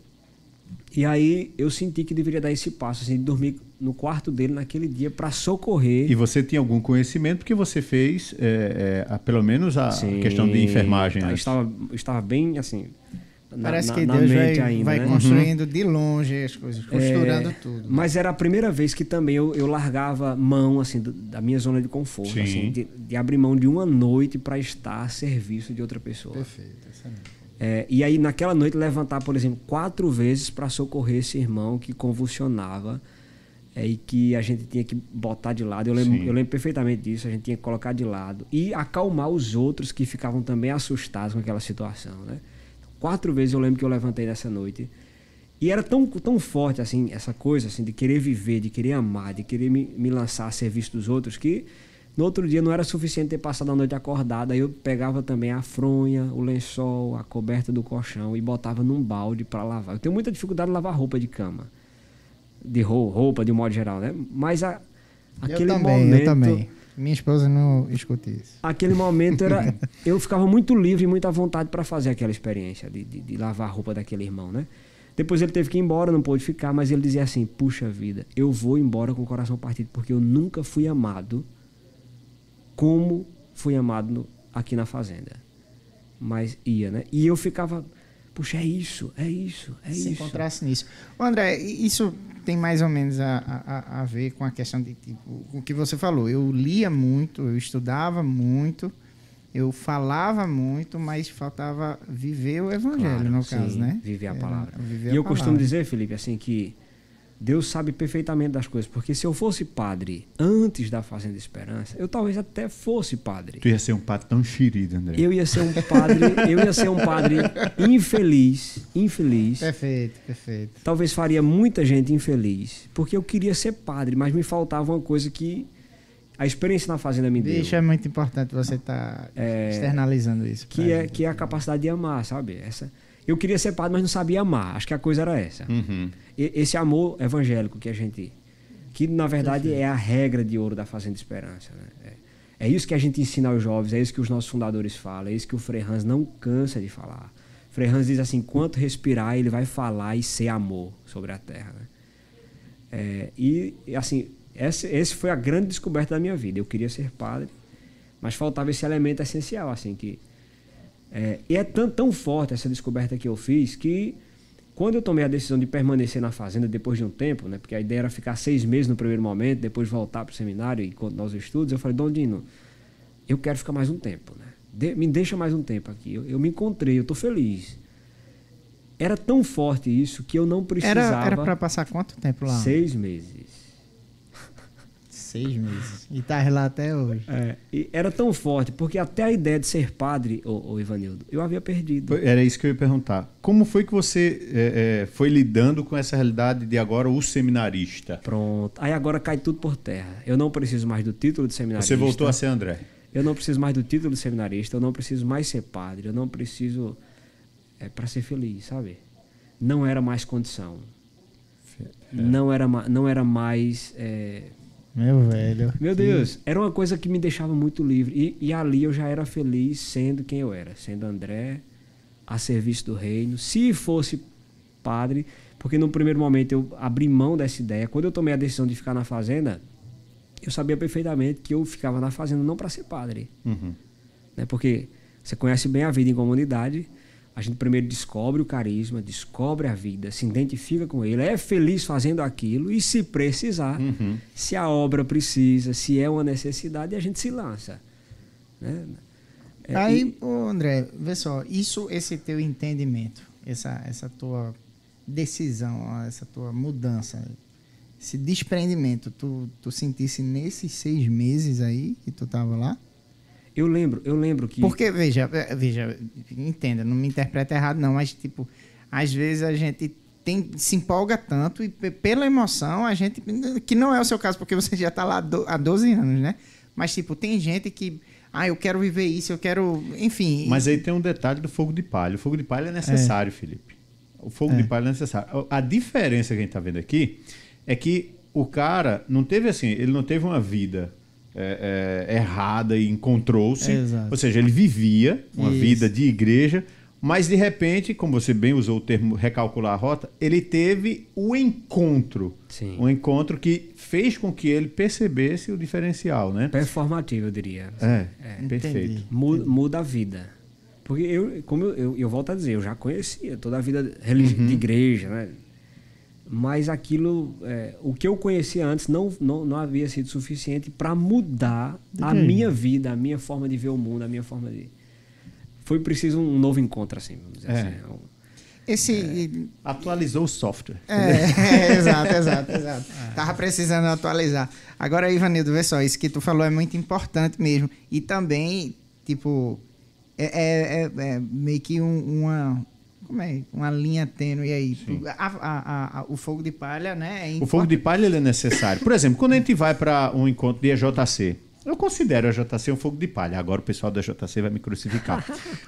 E aí eu senti que deveria dar esse passo, assim, de dormir no quarto dele naquele dia para socorrer. E você tinha algum conhecimento porque você fez, é, é, a- pelo menos, a Sim, questão de enfermagem. tá, antes. estava, estava bem assim. Parece na- que na Deus mente vai, ainda, vai né? construindo de longe as coisas, costurando É, tudo. Mas era a primeira vez que também eu, eu largava mão assim do- da minha zona de conforto, Sim. assim, de, de abrir mão de uma noite para estar a serviço de outra pessoa. Perfeito, excelente. É, e aí naquela noite levantar, por exemplo, quatro vezes para socorrer esse irmão que convulsionava é, e que a gente tinha que botar de lado. Eu lembro, Sim. eu lembro perfeitamente disso. A gente tinha que colocar de lado e acalmar os outros que ficavam também assustados com aquela situação, né? Quatro vezes eu lembro que eu levantei nessa noite e era tão, tão forte assim essa coisa assim de querer viver, de querer amar, de querer me, me lançar a serviço dos outros que no outro dia não era suficiente ter passado a noite acordada, aí eu pegava também a fronha, o lençol, a coberta do colchão e botava num balde para lavar. Eu tenho muita dificuldade de lavar roupa de cama, de rou- roupa de um modo geral, né? Mas a, aquele eu também, momento, eu também. Minha esposa não escuta isso. aquele momento era, eu ficava muito livre e muito à vontade para fazer aquela experiência de, de, de lavar a roupa daquele irmão, né? Depois ele teve que ir embora, não pôde ficar, mas ele dizia assim: Puxa vida, eu vou embora com o coração partido porque eu nunca fui amado como fui amado no- aqui na fazenda. Mas ia, né? E eu ficava, puxa, é isso, é isso, é se isso. encontrasse nisso. Ô, André, isso tem mais ou menos a, a, a ver com a questão de tipo, o que você falou. Eu lia muito, eu estudava muito, eu falava muito, mas faltava viver o evangelho, Claro, no sim, caso, né? Viver a Era palavra. viver E eu a costumo palavra. dizer, Felipe, assim, que Deus sabe perfeitamente das coisas. Porque se eu fosse padre antes da Fazenda Esperança, eu talvez até fosse padre. Tu ia ser um pato tão xerido, André. Eu ia ser um padre, eu ia ser um padre infeliz, infeliz. Perfeito, perfeito. Talvez faria muita gente infeliz, porque eu queria ser padre, mas me faltava uma coisa que a experiência na fazenda me deu. Bicho, é muito importante você estar É, externalizando isso. que é, que é a capacidade de amar, sabe? Essa, eu queria ser padre, mas não sabia amar. Acho que a coisa era essa. Uhum. E- Esse amor evangélico que a gente. Que na verdade é a regra de ouro da Fazenda Esperança. Né? É, é isso que a gente ensina aos jovens, é isso que os nossos fundadores falam, é isso que o Frei Hans não cansa de falar. Frei Hans diz assim: enquanto respirar, ele vai falar e ser amor sobre a terra. Né? É, e assim, esse, esse foi a grande descoberta da minha vida. Eu queria ser padre, mas faltava esse elemento essencial, assim, que é, e é tão, tão forte essa descoberta que eu fiz que quando eu tomei a decisão de permanecer na fazenda depois de um tempo, né, porque a ideia era ficar seis meses no primeiro momento, depois voltar para o seminário e continuar os estudos, eu falei, Dom Dino, eu quero ficar mais um tempo. Né? De- me deixa mais um tempo aqui. Eu, eu me encontrei, eu estou feliz. Era tão forte isso que eu não precisava era para passar quanto tempo lá? seis meses. Seis meses. E tá lá até hoje. É, e era tão forte, porque até a ideia de ser padre, ô, ô Ivanildo, eu havia perdido. Era isso que eu ia perguntar. Como foi que você é, é, foi lidando com essa realidade de agora o seminarista? Pronto. Aí agora cai tudo por terra. Eu não preciso mais do título de seminarista. Você voltou a ser André? Eu não preciso mais do título de seminarista, eu não preciso mais ser padre, eu não preciso é, para ser feliz, sabe? Não era mais condição. É. Não, era, não era mais. É... Meu velho. Meu Deus, era uma coisa que me deixava muito livre. E, e, ali eu já era feliz sendo quem eu era, sendo André, a serviço do reino. Se fosse padre, porque no primeiro momento eu abri mão dessa ideia. Quando eu tomei a decisão de ficar na fazenda, eu sabia perfeitamente que eu ficava na fazenda não para ser padre. Uhum. Né? Porque você conhece bem a vida em comunidade a gente primeiro descobre o carisma, descobre a vida, se identifica com ele, é feliz fazendo aquilo e se precisar, uhum. se a obra precisa, se é uma necessidade, a gente se lança. Né? É, Aí, e... André, vê só, isso, esse teu entendimento, essa, essa tua decisão, essa tua mudança, esse desprendimento, tu, tu sentisse nesses seis meses aí que tu estava lá? Eu lembro, eu lembro que. Porque, veja, é, veja, entenda, não me interpreta errado, não, mas, tipo, às vezes a gente tem, se empolga tanto e pela emoção a gente. Que não é o seu caso, porque você já está lá há 12 anos, né? Mas, tipo, tem gente que. Ah, eu quero viver isso, eu quero. Enfim. Mas aí tem um detalhe do fogo de palha. O fogo de palha é necessário, é. Felipe. O fogo é. de palha é necessário. A diferença que a gente está vendo aqui é que o cara não teve assim, ele não teve uma vida é, é, errada e encontrou-se. Ou seja, ele vivia uma Isso. vida de igreja, mas de repente, como você bem usou o termo recalcular a rota, ele teve o encontro. Sim. Um encontro que fez com que ele percebesse o diferencial, né? Performativo, eu diria. É, é. perfeito. Muda, muda, a vida. Porque eu, como eu, eu, eu, volto a dizer, eu já conhecia toda a vida uhum. de igreja, né? Mas aquilo, é, o que eu conhecia antes não, não, não havia sido suficiente para mudar a minha vida, a minha forma de ver o mundo, a minha forma de. Foi preciso um novo encontro, assim, vamos dizer é. assim. Esse. É, atualizou o software. É, é exato, exato, exato. É. Tava precisando atualizar. Agora, Ivanildo, vê só, isso que tu falou é muito importante mesmo. E também, tipo, é, é, é meio que um, uma, como é, uma linha tênue aí. A, a, a, o fogo de palha, né? É o fogo de palha ele é necessário. Por exemplo, quando a gente vai para um encontro de EJC, eu considero a JC um fogo de palha. Agora o pessoal da JC vai me crucificar.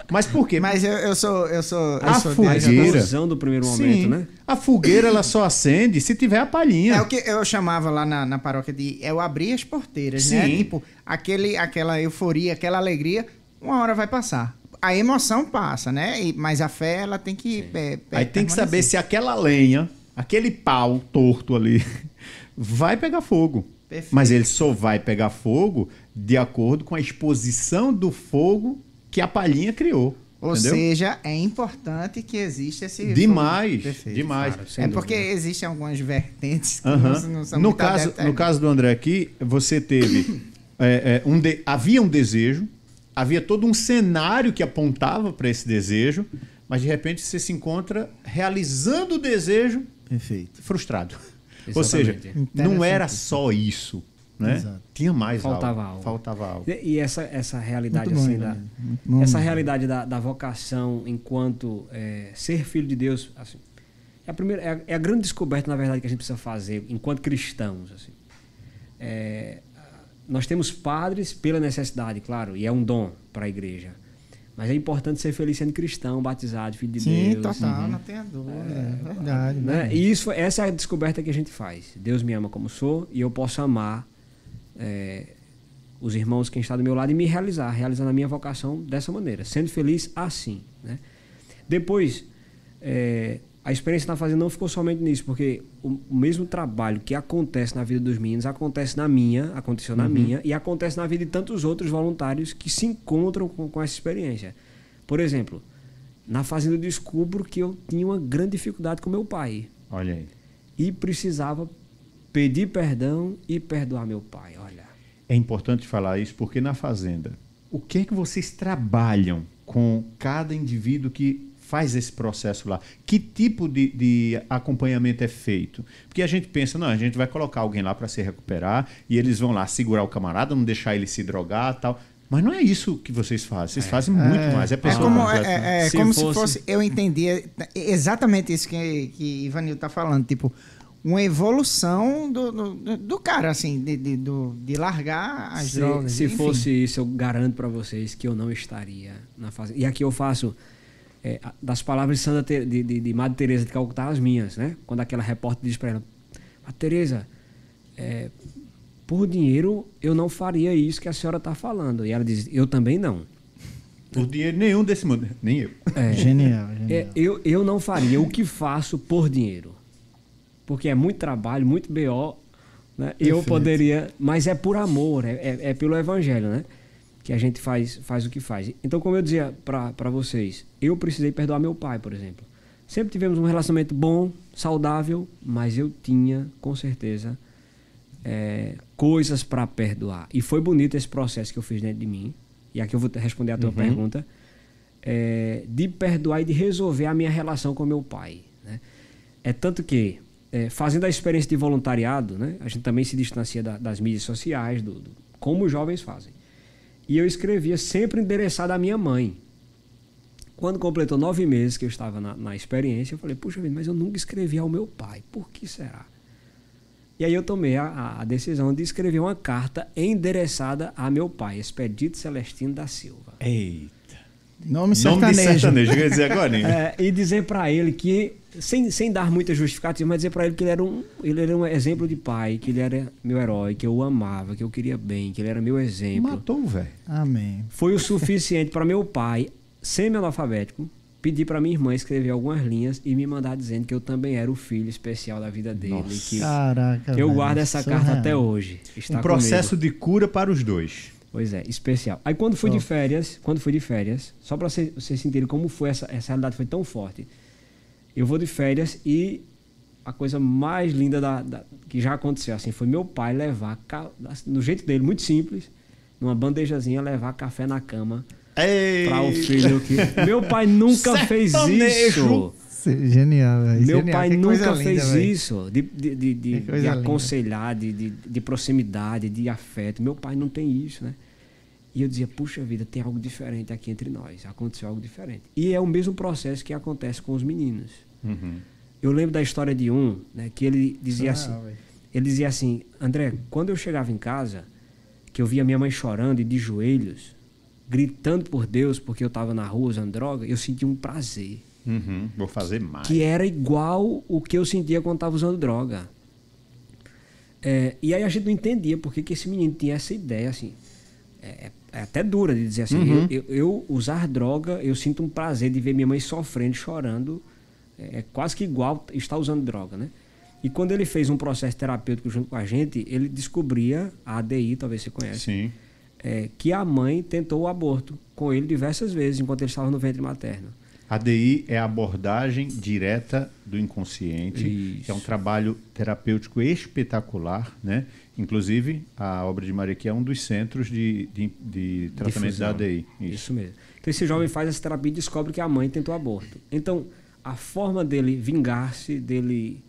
Mas por quê? Mas eu, eu sou. Eu sou a sou fogueira. do primeiro momento, Sim, né? A fogueira ela só acende se tiver a palhinha. É o que eu chamava lá na, na paróquia de. Eu abrir as porteiras, né? Sim. né? Tipo, aquele, aquela euforia, aquela alegria, uma hora vai passar a emoção passa, né? E, mas a fé, ela tem que. É, é, Aí tem que saber se aquela lenha, aquele pau torto ali, vai pegar fogo. Perfeito. Mas ele só vai pegar fogo de acordo com a exposição do fogo que a palhinha criou. Ou entendeu? seja, é importante que exista esse. Demais, demais. Claro, é porque existem algumas vertentes que uhum. não, não, são no caso No caso do André aqui, você teve. é, é, um de... Havia um desejo, havia todo um cenário que apontava para esse desejo, mas de repente você se encontra realizando o desejo Perfeito. frustrado. Exatamente. Ou seja, não era só isso. Né? Tinha mais Faltava algo. algo. Faltava algo. E essa, essa realidade bom, assim, da, essa realidade da, da vocação enquanto é, ser filho de Deus, assim, é a primeira, é a, é a, grande descoberta na verdade que a gente precisa fazer enquanto cristãos, assim. É, nós temos padres pela necessidade, claro, e é um dom para a igreja. Mas é importante ser feliz sendo cristão, batizado, filho de Sim, Deus. Sim, total, uhum. não tenha dúvida. É, é verdade. Né? né? E isso, essa é a descoberta que a gente faz. Deus me ama como sou e eu posso amar é, os irmãos que estão do meu lado e me realizar, realizando a minha vocação dessa maneira, sendo feliz assim. Né? Depois, é, a experiência na fazenda não ficou somente nisso, porque o, o, mesmo trabalho que acontece na vida dos meninos acontece na minha, aconteceu na uhum. minha e acontece na vida de tantos outros voluntários que se encontram com, com essa experiência. Por exemplo, na fazenda eu descubro que eu tinha uma grande dificuldade com meu pai. Olha aí. E precisava pedir perdão e perdoar meu pai. Olha. É importante falar isso porque na fazenda, o que é que vocês trabalham com cada indivíduo que faz esse processo lá? Que tipo de, de acompanhamento é feito? Porque a gente pensa, não, a gente vai colocar alguém lá para se recuperar e eles vão lá segurar o camarada, não deixar ele se drogar tal. Mas não é isso que vocês fazem. Vocês é, fazem muito é, mais. É, é como, é, é, é se, como fosse... se fosse. Eu entendia exatamente isso que, que Ivanil está falando. Tipo, uma evolução do, do, do cara, assim, de, de, do, de largar as se, drogas. Se enfim. fosse isso, eu garanto para vocês que eu não estaria na fase. E aqui eu faço é, das palavras de, Santa de, de, de Madre Teresa de Calcutá as minhas, né? Quando aquela repórter diz para ela, a Teresa, é, por dinheiro eu não faria isso que a senhora está falando. E ela diz, eu também não. Por dinheiro nenhum desse mundo, nem eu. É, genial. genial. É, eu, eu não faria o que faço por dinheiro porque é muito trabalho, muito BO. Né? Eu poderia, mas é por amor, é, é, é, pelo evangelho, né? Que a gente faz, faz o que faz. Então, como eu dizia para vocês, eu precisei perdoar meu pai, por exemplo. Sempre tivemos um relacionamento bom, saudável, mas eu tinha, com certeza, é, coisas para perdoar. E foi bonito esse processo que eu fiz dentro de mim. E aqui eu vou responder a tua uhum. pergunta. É, de perdoar e de resolver a minha relação com meu pai. Né? É tanto que é, fazendo a experiência de voluntariado, né, a gente também se distancia da, das mídias sociais, do, do, como os jovens fazem. E eu escrevia sempre endereçado à minha mãe. Quando completou nove meses que eu estava na, na experiência, eu falei, puxa vida, mas eu nunca escrevi ao meu pai. Por que será? E aí eu tomei a, a, decisão de escrever uma carta endereçada a meu pai, Expedito Celestino da Silva. Eita. Nome sertanejo. Nome sertanejo, quer dizer agora. É, e dizer para ele que sem, sem dar muita justificativa, mas dizer para ele que ele era, um, ele era um exemplo de pai, que ele era meu herói, que eu o amava, que eu queria bem, que ele era meu exemplo. Matou, velho. Amém. Foi o suficiente para meu pai, semi-analfabético, pedir para minha irmã escrever algumas linhas e me mandar dizendo que eu também era o filho especial da vida dele. Nossa. Que, Caraca, que eu guardo essa carta real. até hoje. um processo comigo. de cura para os dois. Pois é, especial. Aí quando fui oh. de férias, quando fui de férias, só para vocês, vocês sentirem como foi essa, essa realidade foi tão forte. Eu vou de férias e a coisa mais linda da, da, que já aconteceu assim foi meu pai levar no jeito dele muito simples numa bandejazinha levar café na cama para o filho que meu pai nunca fez isso genial véio. meu genial. pai que nunca fez véio. isso de, de, de, de, de aconselhar de, de, de proximidade de afeto meu pai não tem isso né e eu dizia, puxa vida, tem algo diferente aqui entre nós. Aconteceu algo diferente. E é o mesmo processo que acontece com os meninos. Uhum. Eu lembro da história de um, né, que ele dizia ah, assim, ele dizia assim, André, quando eu chegava em casa, que eu via minha mãe chorando e de joelhos, gritando por Deus porque eu estava na rua usando droga, eu sentia um prazer. Uhum, vou fazer mais. Que era igual o que eu sentia quando estava usando droga. É, e aí a gente não entendia por que esse menino tinha essa ideia, assim. É, é até dura de dizer assim. Uhum. Eu, eu, eu, usar droga, eu sinto um prazer de ver minha mãe sofrendo, chorando. É, é quase que igual estar usando droga, né? E quando ele fez um processo terapêutico junto com a gente, ele descobria, a ADI, talvez você conhece, Sim. É, que a mãe tentou o aborto com ele diversas vezes enquanto ele estava no ventre materno. ADI é a abordagem direta do inconsciente. Isso. É um trabalho terapêutico espetacular, né? Inclusive, a obra de Maria aqui é um dos centros de, de, de tratamento Difusão. da ADI. Isso. Isso. mesmo. Então, esse jovem faz essa terapia e descobre que a mãe tentou aborto. Então, a forma dele vingar-se, dele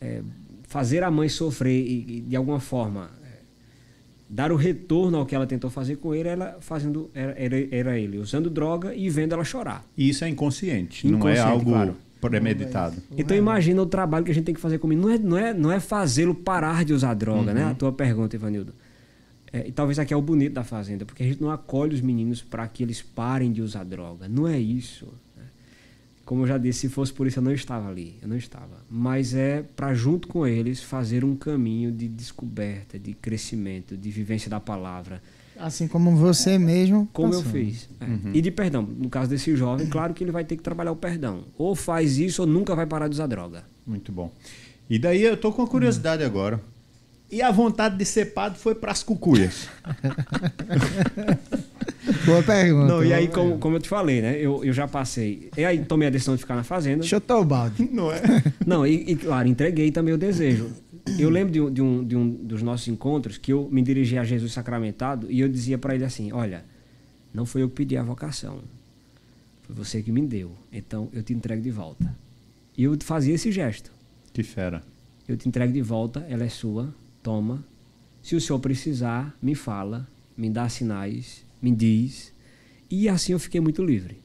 é, fazer a mãe sofrer e, e de alguma forma, é, dar o retorno ao que ela tentou fazer com ele, ela fazendo, era, era, era, ele usando droga e vendo ela chorar. E isso é inconsciente, inconsciente não é algo... Claro premeditado. Então imagina o trabalho que a gente tem que fazer comigo. Não é, não é, não é fazê-lo parar de usar droga, né? uhum. né? A tua pergunta, Ivanildo. É, e talvez aqui é o bonito da fazenda, porque a gente não acolhe os meninos para que eles parem de usar droga. Não é isso. Né? Como eu já disse, se fosse por isso eu não estava ali, eu não estava. Mas é para junto com eles fazer um caminho de descoberta, de crescimento, de vivência da palavra Assim como você mesmo. Como passou. eu fiz. É. Uhum. E de perdão. No caso desse jovem, claro que ele vai ter que trabalhar o perdão. Ou faz isso ou nunca vai parar de usar droga. Muito bom. E daí eu tô com uma curiosidade uhum. agora. E a vontade de ser padre foi para as cucuias. Boa pergunta. Não, e aí, como, como eu te falei, né? Eu, eu já passei. E aí tomei a decisão de ficar na fazenda. Chutou o balde. Não é? Não, e, e claro, entreguei também o desejo. Eu lembro de um, de, um, de um dos nossos encontros que eu me dirigi a Jesus sacramentado e eu dizia para ele assim: Olha, não foi eu que pedi a vocação. Foi você que me deu. Então eu te entrego de volta. E eu fazia esse gesto. Que fera. Eu te entrego de volta, ela é sua, toma. Se o senhor precisar, me fala, me dá sinais, me diz. E assim eu fiquei muito livre.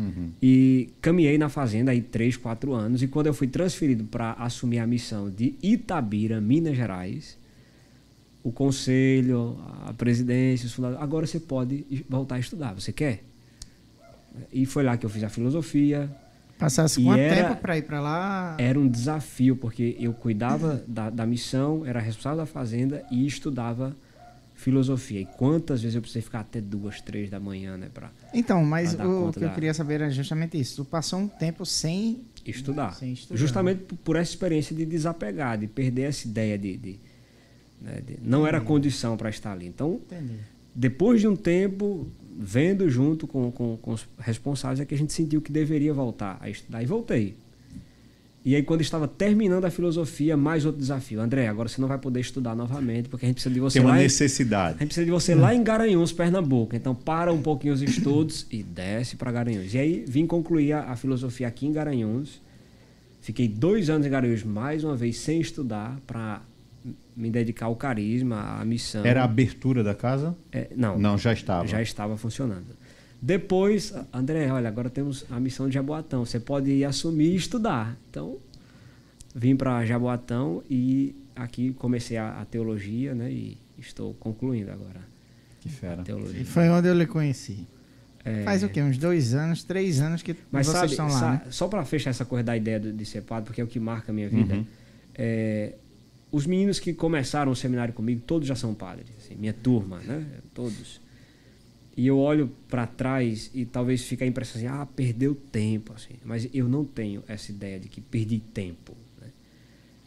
Uhum. E caminhei na fazenda aí três, quatro anos. E quando eu fui transferido para assumir a missão de Itabira, Minas Gerais, o conselho, a presidência, os fundadores, agora você pode voltar a estudar. Você quer? E foi lá que eu fiz a filosofia. Passasse quanto era- tempo para ir para lá? Era um desafio, porque eu cuidava da, da missão, era responsável da fazenda e estudava filosofia. E quantas vezes eu precisei ficar até duas, três da manhã, né, para Então, mas Pra o que eu da- queria saber era justamente isso. Tu passou um tempo sem. estudar. Sem estudar. Justamente por, por essa experiência de desapegar, de perder essa ideia de. de- né, de- não era condição para estar ali. Então, Entendi. depois de um tempo, vendo junto com, com, com os responsáveis, é que a gente sentiu que deveria voltar a estudar. E voltei. E aí, quando estava terminando a filosofia, mais outro desafio. André, agora você não vai poder estudar novamente, porque a gente precisa de você Tem uma lá. em- necessidade. a gente precisa de você lá em Garanhuns, Pernambuco. Então para um pouquinho os estudos e desce para Garanhuns. E aí vim concluir a, a filosofia aqui em Garanhuns. Fiquei dois anos em Garanhuns, mais uma vez, sem estudar, para me dedicar ao carisma, à missão. Era a abertura da casa? É, não, Não, já estava. já estava funcionando. Depois, André, olha, agora temos a missão de Jaboatão. Você pode ir assumir e estudar. Então, vim para Jaboatão e aqui comecei a, a teologia, né? E estou concluindo agora Que a fera. teologia. E foi onde eu lhe conheci. É, Faz o quê? Uns dois anos, três anos que Mas vocês sabe, estão lá, sa- né? só para fechar essa coisa da ideia do- de ser padre, porque é o que marca a minha vida. Uhum. é, os meninos que começaram o seminário comigo, todos já são padres, assim, minha turma, né? Todos. E eu olho para trás e talvez fique a impressão assim, ah, perdeu tempo, assim. Mas eu não tenho essa ideia de que perdi tempo. né?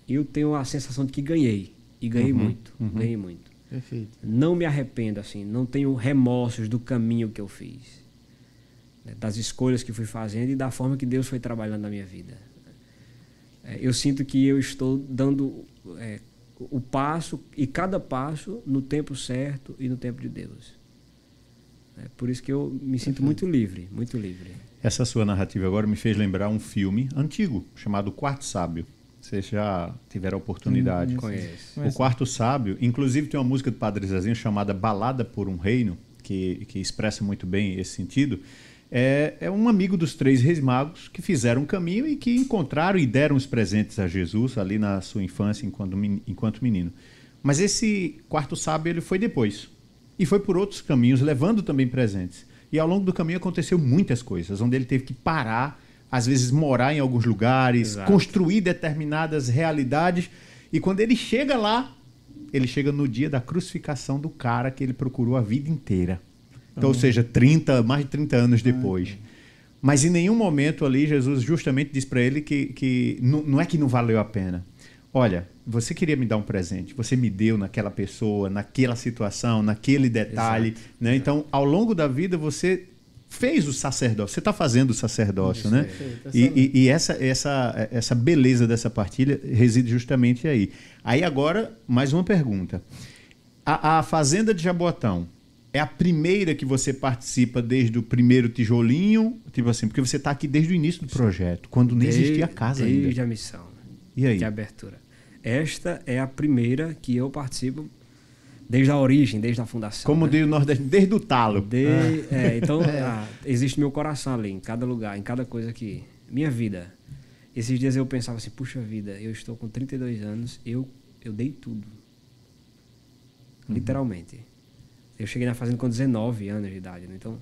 Eu tenho a sensação de que ganhei e ganhei Uhum, muito, uhum. ganhei muito. Perfeito. Não me arrependo, assim, não tenho remorsos do caminho que eu fiz, né, das escolhas que fui fazendo e da forma que Deus foi trabalhando na minha vida. É, eu sinto que eu estou dando é, o passo e cada passo no tempo certo e no tempo de Deus. É por isso que eu me sinto muito livre, muito livre. Essa sua narrativa agora me fez lembrar um filme antigo chamado Quarto Sábio. Vocês já tiveram a oportunidade. Hum, Conheço. O Quarto Sábio, inclusive tem uma música do Padre Zezinho chamada Balada por um Reino, que, que expressa muito bem esse sentido. É, é um amigo dos três reis magos que fizeram um caminho e que encontraram e deram os presentes a Jesus ali na sua infância enquanto, men- enquanto menino. Mas esse Quarto Sábio ele foi depois. E foi por outros caminhos, levando também presentes. E ao longo do caminho aconteceu muitas coisas, onde ele teve que parar, às vezes morar em alguns lugares, Exato. construir determinadas realidades. E quando ele chega lá, ele chega no dia da crucificação do cara que ele procurou a vida inteira. Então, ou seja, 30, mais de 30 anos depois. Mas em nenhum momento ali Jesus justamente diz para ele que, que não, não é que não valeu a pena. Olha, você queria me dar um presente, você me deu naquela pessoa, naquela situação, naquele detalhe. Exato, né? Então, ao longo da vida, você fez o sacerdócio, você está fazendo o sacerdócio, né? Perfeito, E, excelente. e- e essa, essa, essa beleza dessa partilha reside justamente aí. Aí agora, mais uma pergunta. A, a Fazenda de Jaboatão é a primeira que você participa desde o primeiro tijolinho? Tipo assim, porque você está aqui desde o início do projeto, quando nem existia a casa desde ainda. a missão. E aí? De abertura. Esta é a primeira que eu participo desde a origem, desde a fundação. Como né? diz o Nordeste, desde o talo. De- é, então, ah, existe meu coração ali, em cada lugar, em cada coisa que. Minha vida. Esses dias eu pensava assim, puxa vida, eu estou com 32 anos, eu, eu dei tudo. Literalmente. Eu cheguei na fazenda com 19 anos de idade, né? então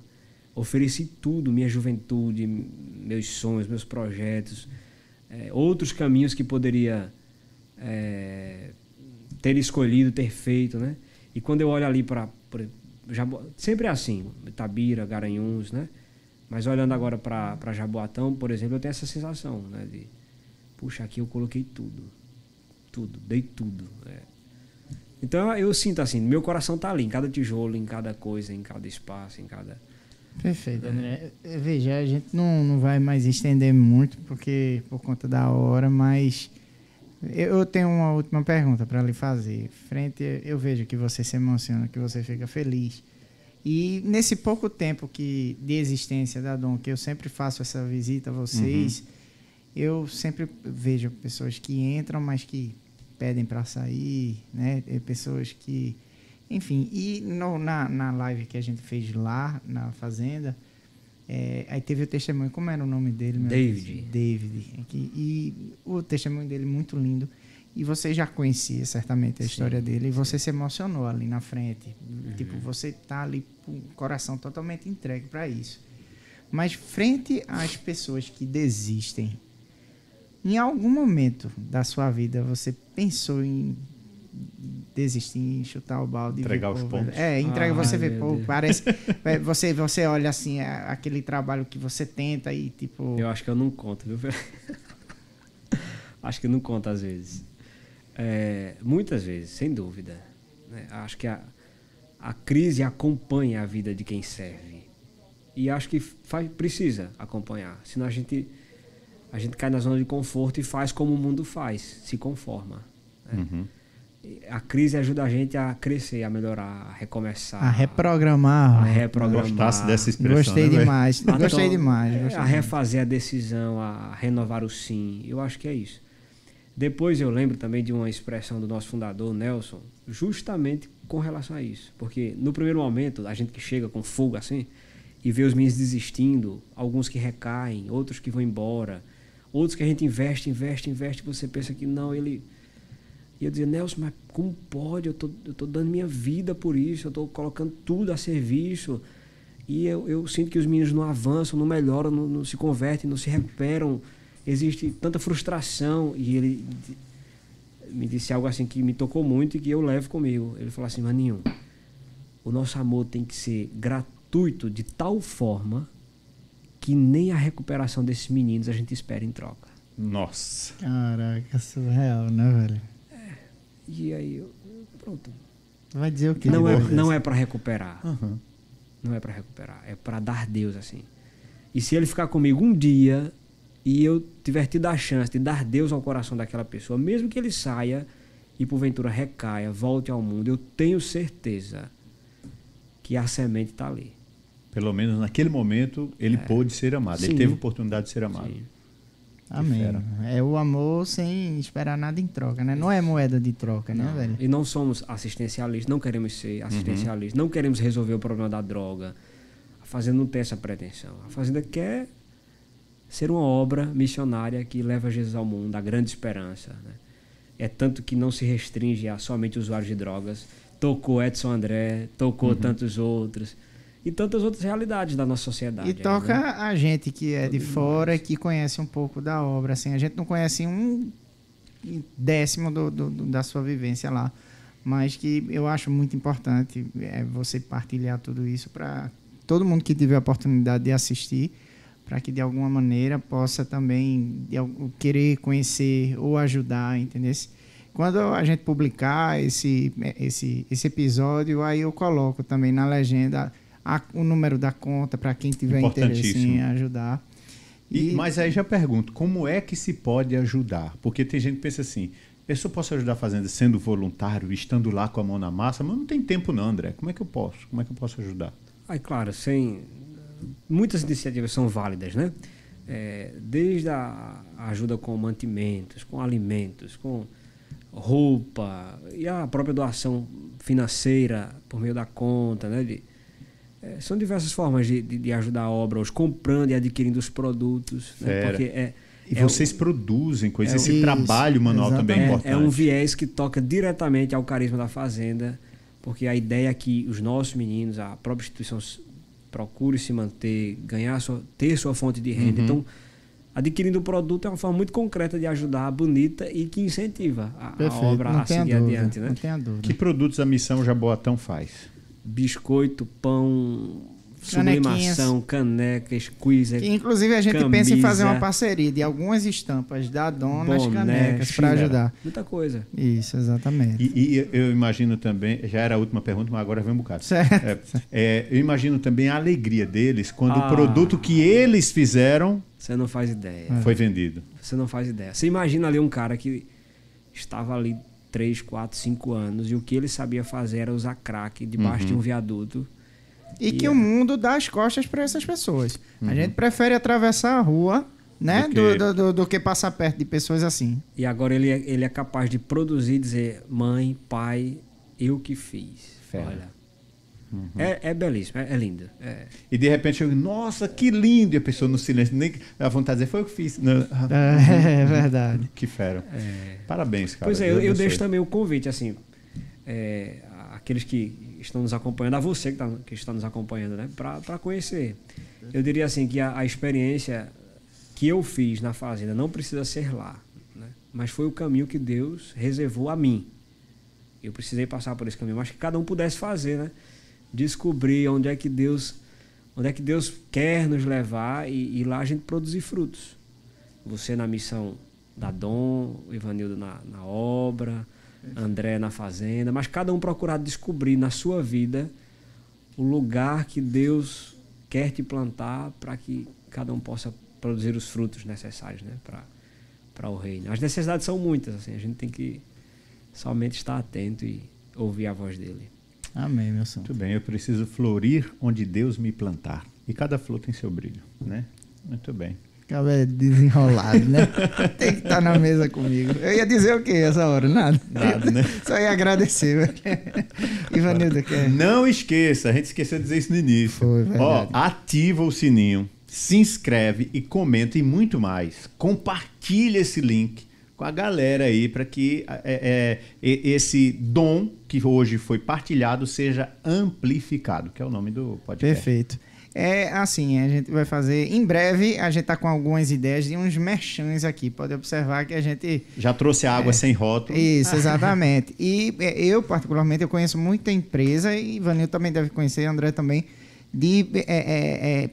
ofereci tudo, minha juventude, meus sonhos, meus projetos, eh, outros caminhos que poderia eh, ter escolhido, ter feito, né? E quando eu olho ali para sempre é assim, Itabira, Garanhuns, né? Mas olhando agora para Jaboatão, por exemplo, eu tenho essa sensação, né? De, puxa, aqui eu coloquei tudo, tudo, dei tudo. é. Então eu sinto assim, meu coração tá ali, em cada tijolo, em cada coisa, em cada espaço, em cada. Perfeito, André. Eh, Veja, a gente não, não vai mais estender muito porque por conta da hora, mas eu tenho uma última pergunta para lhe fazer. Frente, eu vejo que você se emociona, que você fica feliz. E nesse pouco tempo que de existência da Dom, que eu sempre faço essa visita a vocês, uhum. eu sempre vejo pessoas que entram, mas que pedem para sair, né? Pessoas que, enfim. E no, na, na live que a gente fez lá na fazenda, é, aí teve o testemunho, como era o nome dele? David. David. E o testemunho dele muito lindo. E você já conhecia certamente a sim, história dele e você se emocionou ali na frente. Uhum. Tipo, você tá ali com o coração totalmente entregue para isso. Mas frente às pessoas que desistem, em algum momento da sua vida você pensou em desistir, chutar o balde, entregar os pontos. É, entrega, você vê, pô, parece, é, você você olha assim aquele trabalho que você tenta e tipo. Eu acho que eu não conto, viu? acho que não conta às vezes. É, muitas vezes, sem dúvida. Né? Acho que a, a crise acompanha a vida de quem serve. E acho que faz, precisa acompanhar. Senão a gente, a gente cai na zona de conforto e faz como o mundo faz, se conforma. Né? Uhum. A crise ajuda a gente a crescer, a melhorar, a recomeçar. A reprogramar. A reprogramar. Gostasse dessa expressão. Gostei né, demais. A gostei demais. Gostei a refazer a decisão, a renovar o sim. Eu acho que é isso. Depois eu lembro também de uma expressão do nosso fundador, Nelson, justamente com relação a isso. Porque no primeiro momento, a gente que chega com fogo assim, e vê os meninos desistindo, alguns que recaem, outros que vão embora, outros que a gente investe, investe, investe, você pensa que não, ele. E eu dizia, Nelson, mas como pode? Eu tô, eu tô dando minha vida por isso, eu tô colocando tudo a serviço. E eu, eu sinto que os meninos não avançam, não melhoram, não, não se convertem, não se recuperam existe tanta frustração e ele me disse algo assim que me tocou muito e que eu levo comigo. Ele falou assim, Maninho, o nosso amor tem que ser gratuito de tal forma que nem a recuperação desses meninos a gente espera em troca. Nossa. Caraca, surreal, né, velho? É. E aí, eu, pronto. Vai dizer o que? Não é, não é para recuperar. Uhum. Não é para recuperar. É para dar Deus assim. E se ele ficar comigo um dia, e eu tiver tido a chance de dar Deus ao coração daquela pessoa, mesmo que ele saia e porventura recaia, volte ao mundo, eu tenho certeza que a semente está ali. Pelo menos naquele momento ele é. pôde ser amado, Sim. ele teve oportunidade de ser amado. Sim. Amém. É o amor sem esperar nada em troca, né? Não é moeda de troca, né, não. né, velho? E não somos assistencialistas, não queremos ser assistencialistas, uhum. não queremos resolver o problema da droga. A Fazenda não tem essa pretensão. A Fazenda quer ser uma obra missionária que leva Jesus ao mundo, a grande esperança. Né? É tanto que não se restringe a somente usuários de drogas. Tocou Edson André, tocou uhum. tantos outros. E tantas outras realidades da nossa sociedade. E toca né? a gente que é de fora, que conhece um pouco da obra. Assim, a gente não conhece um décimo do, do, do, da sua vivência lá. Mas que eu acho muito importante é você partilhar tudo isso para todo mundo que tiver a oportunidade de assistir para que de alguma maneira possa também querer conhecer ou ajudar, entendeu? Quando a gente publicar esse, esse, esse episódio, aí eu coloco também na legenda a, o número da conta para quem tiver interesse em ajudar. E, e, mas aí já pergunto, como é que se pode ajudar? Porque tem gente que pensa assim, eu só posso ajudar fazendo sendo voluntário, estando lá com a mão na massa, mas não tem tempo não, André. Como é que eu posso? Como é que eu posso ajudar? Aí, claro, sem muitas iniciativas são válidas, né? É, desde a ajuda com mantimentos, com alimentos, com roupa e a própria doação financeira por meio da conta, né? De, é, são diversas formas de, de, de, ajudar a obra, os comprando e adquirindo os produtos, né? Porque é e é vocês produzem coisas, é esse isso, trabalho manual exatamente. também é importante. É um viés que toca diretamente ao carisma da fazenda, porque a ideia é que os nossos meninos, a própria instituição procure se manter, ganhar sua, ter sua fonte de renda. Uhum. Então, adquirindo o produto é uma forma muito concreta de ajudar, bonita e que incentiva a, a obra a seguir adiante. Né? Não dúvida. Que produtos a Missão Jaboatão faz? Biscoito, pão, sublimação, caneca, squeezer. Que, inclusive a gente camisa, pensa em fazer uma parceria de algumas estampas da dona nas canecas para ajudar. Muita coisa. Isso, exatamente. E, e, eu imagino também, já era a última pergunta, mas agora vem um bocado. Certo. É, é, eu imagino também a alegria deles quando ah, o produto que eles fizeram. Você não faz ideia. Foi vendido. Você não faz ideia. Você imagina ali um cara que estava ali 3, 4, 5 anos e o que ele sabia fazer era usar crack debaixo uhum. de um viaduto e, que o mundo dá as costas para essas pessoas. A gente prefere atravessar a rua, né, Do do que- do, do- do que passar perto de pessoas assim. E agora ele é, ele é capaz de produzir e dizer: mãe, pai, eu que fiz. Fera. Olha. É, é belíssimo, é, é lindo. É, E de repente eu digo, nossa, que lindo! E a pessoa no silêncio, nem a vontade de dizer, foi o que fiz. Não, ah, É, verdade. Que fera. é. Parabéns, cara. Pois é, eu, eu deixo também o convite, assim, é, aqueles que estão nos acompanhando, a você que, tá, que está nos acompanhando, né, para conhecer. Eu diria assim que a, a experiência que eu fiz na fazenda não precisa ser lá, né, mas foi o caminho que Deus reservou a mim. Eu precisei passar por esse caminho, mas que cada um pudesse fazer, né? Descobrir onde é que Deus, onde é que Deus quer nos levar e, e lá a gente produzir frutos. Você na missão da Dom, Ivanildo na, na obra, André na fazenda, mas cada um procurar descobrir na sua vida o lugar que Deus quer te plantar para que cada um possa produzir os frutos necessários, né, para para o reino. As necessidades são muitas, assim, a gente tem que somente estar atento e ouvir a voz dele. Amém, meu sonho. Muito bem, eu preciso florir onde Deus me plantar. E cada flor tem seu brilho, né? Muito bem. Acaba desenrolado, né? Tem que estar na mesa comigo. Eu ia dizer o quê essa hora? Nada. Nada, né? Só ia agradecer. velho. Ivanildo, quer? Não esqueça, a gente esqueceu de dizer isso no início. Foi. Ó, ativa o sininho, se inscreve e comenta e muito mais. Compartilha esse link com a galera aí para que é, é, esse dom que hoje foi partilhado seja amplificado, que é o nome do podcast. Perfeito. É assim, a gente vai fazer. Em breve, a gente tá com algumas ideias de uns merchans aqui. Pode observar que a gente. Já trouxe a água sem rótulo. Isso, exatamente. E é, eu, particularmente, eu conheço muita empresa, e Ivanil também deve conhecer, André também, de é, é, é,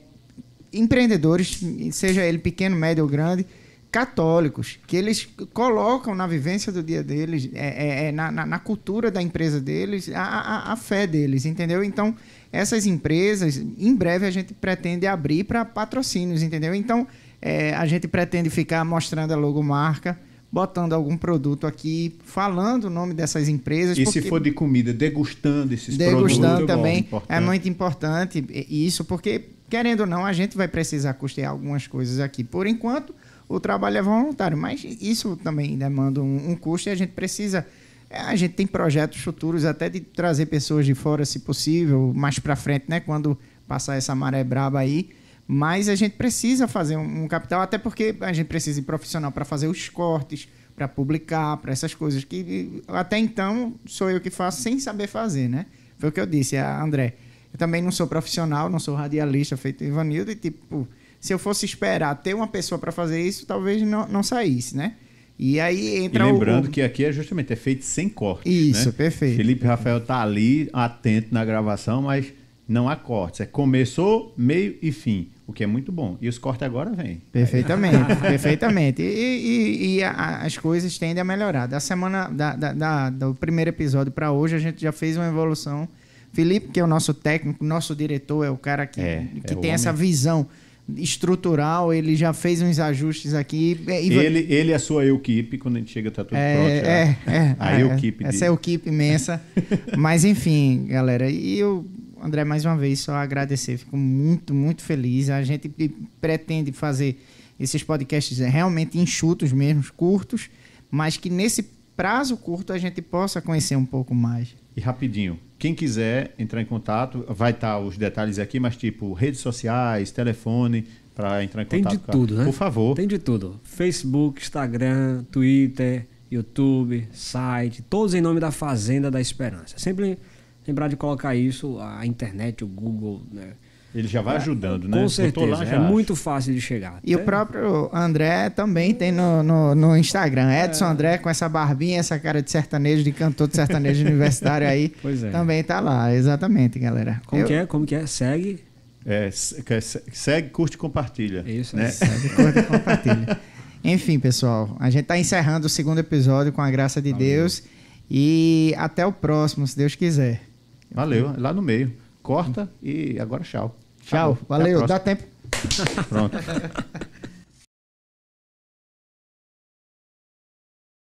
empreendedores, seja ele pequeno, médio ou grande, católicos, que eles colocam na vivência do dia deles, é, é, é, na, na, na cultura da empresa deles, a, a, a fé deles, entendeu? Então, essas empresas, em breve a gente pretende abrir para patrocínios, entendeu? Então, é, a gente pretende ficar mostrando a logomarca, botando algum produto aqui, falando o nome dessas empresas. E se for de comida, degustando esses degustando produtos. também Importante. é muito importante isso porque querendo ou não a gente vai precisar custear algumas coisas aqui por enquanto o trabalho é voluntário mas isso também demanda um, um custo e a gente precisa é, a gente tem projetos futuros até de trazer pessoas de fora se possível mais para frente né quando passar essa maré braba aí mas a gente precisa fazer um, um capital até porque a gente precisa de profissional para fazer os cortes para publicar, para essas coisas que até então sou eu que faço sem saber fazer, né? Foi o que eu disse a André. Eu também não sou profissional, não sou radialista feito Ivanildo e tipo, se eu fosse esperar ter uma pessoa para fazer isso, talvez não, não saísse, né? E aí E entra o- lembrando o, que aqui é justamente é feito sem corte. Isso, né? perfeito. Felipe Rafael tá ali, atento na gravação, mas não há cortes. É começou, meio e fim. O que é muito bom. E os cortes agora vêm. Perfeitamente, perfeitamente. E, e- e a- as coisas tendem a melhorar. Da semana, da, da- da- do primeiro episódio para hoje, a gente já fez uma evolução. Felipe, que é o nosso técnico, nosso diretor, é o cara que, É, que é tem essa visão estrutural, ele já fez uns ajustes aqui. É, e- Ele, ele e a sua equipe, quando a gente chega, tá tudo é, pronto. já. é, é, A é, equipe Essa de- é a equipe imensa. Mas enfim, galera. E eu, André, mais uma vez, só agradecer. Fico muito, muito feliz. A gente pretende fazer esses podcasts realmente enxutos mesmo, curtos, mas que nesse prazo curto a gente possa conhecer um pouco mais. E rapidinho, quem quiser entrar em contato, vai estar os detalhes aqui, mas tipo redes sociais, telefone, para entrar em Tem contato. de com a- tudo, né? Por favor. Tem de tudo. Facebook, Instagram, Twitter, YouTube, site, todos em nome da Fazenda da Esperança. Sempre lembrar de colocar isso, a internet, o Google, né? Ele já vai ajudando, né? Com certeza, lá, já é acha. muito fácil de chegar. E o Até- próprio André também tem no, no, no Instagram. Edson André, com essa barbinha, essa cara de sertanejo, de cantor de sertanejo universitário aí. Pois é. Também tá lá, exatamente, galera. Como Eu- que é? Como que é? Segue. É, segue, curte e compartilha. Isso, né? é. Segue, curta e compartilha. Enfim, pessoal, a gente tá encerrando o segundo episódio com a graça de Deus. E até o próximo, se Deus quiser. Valeu, lá no meio. Corta e agora tchau. Tchau, Acabou. Valeu, dá tempo. Pronto.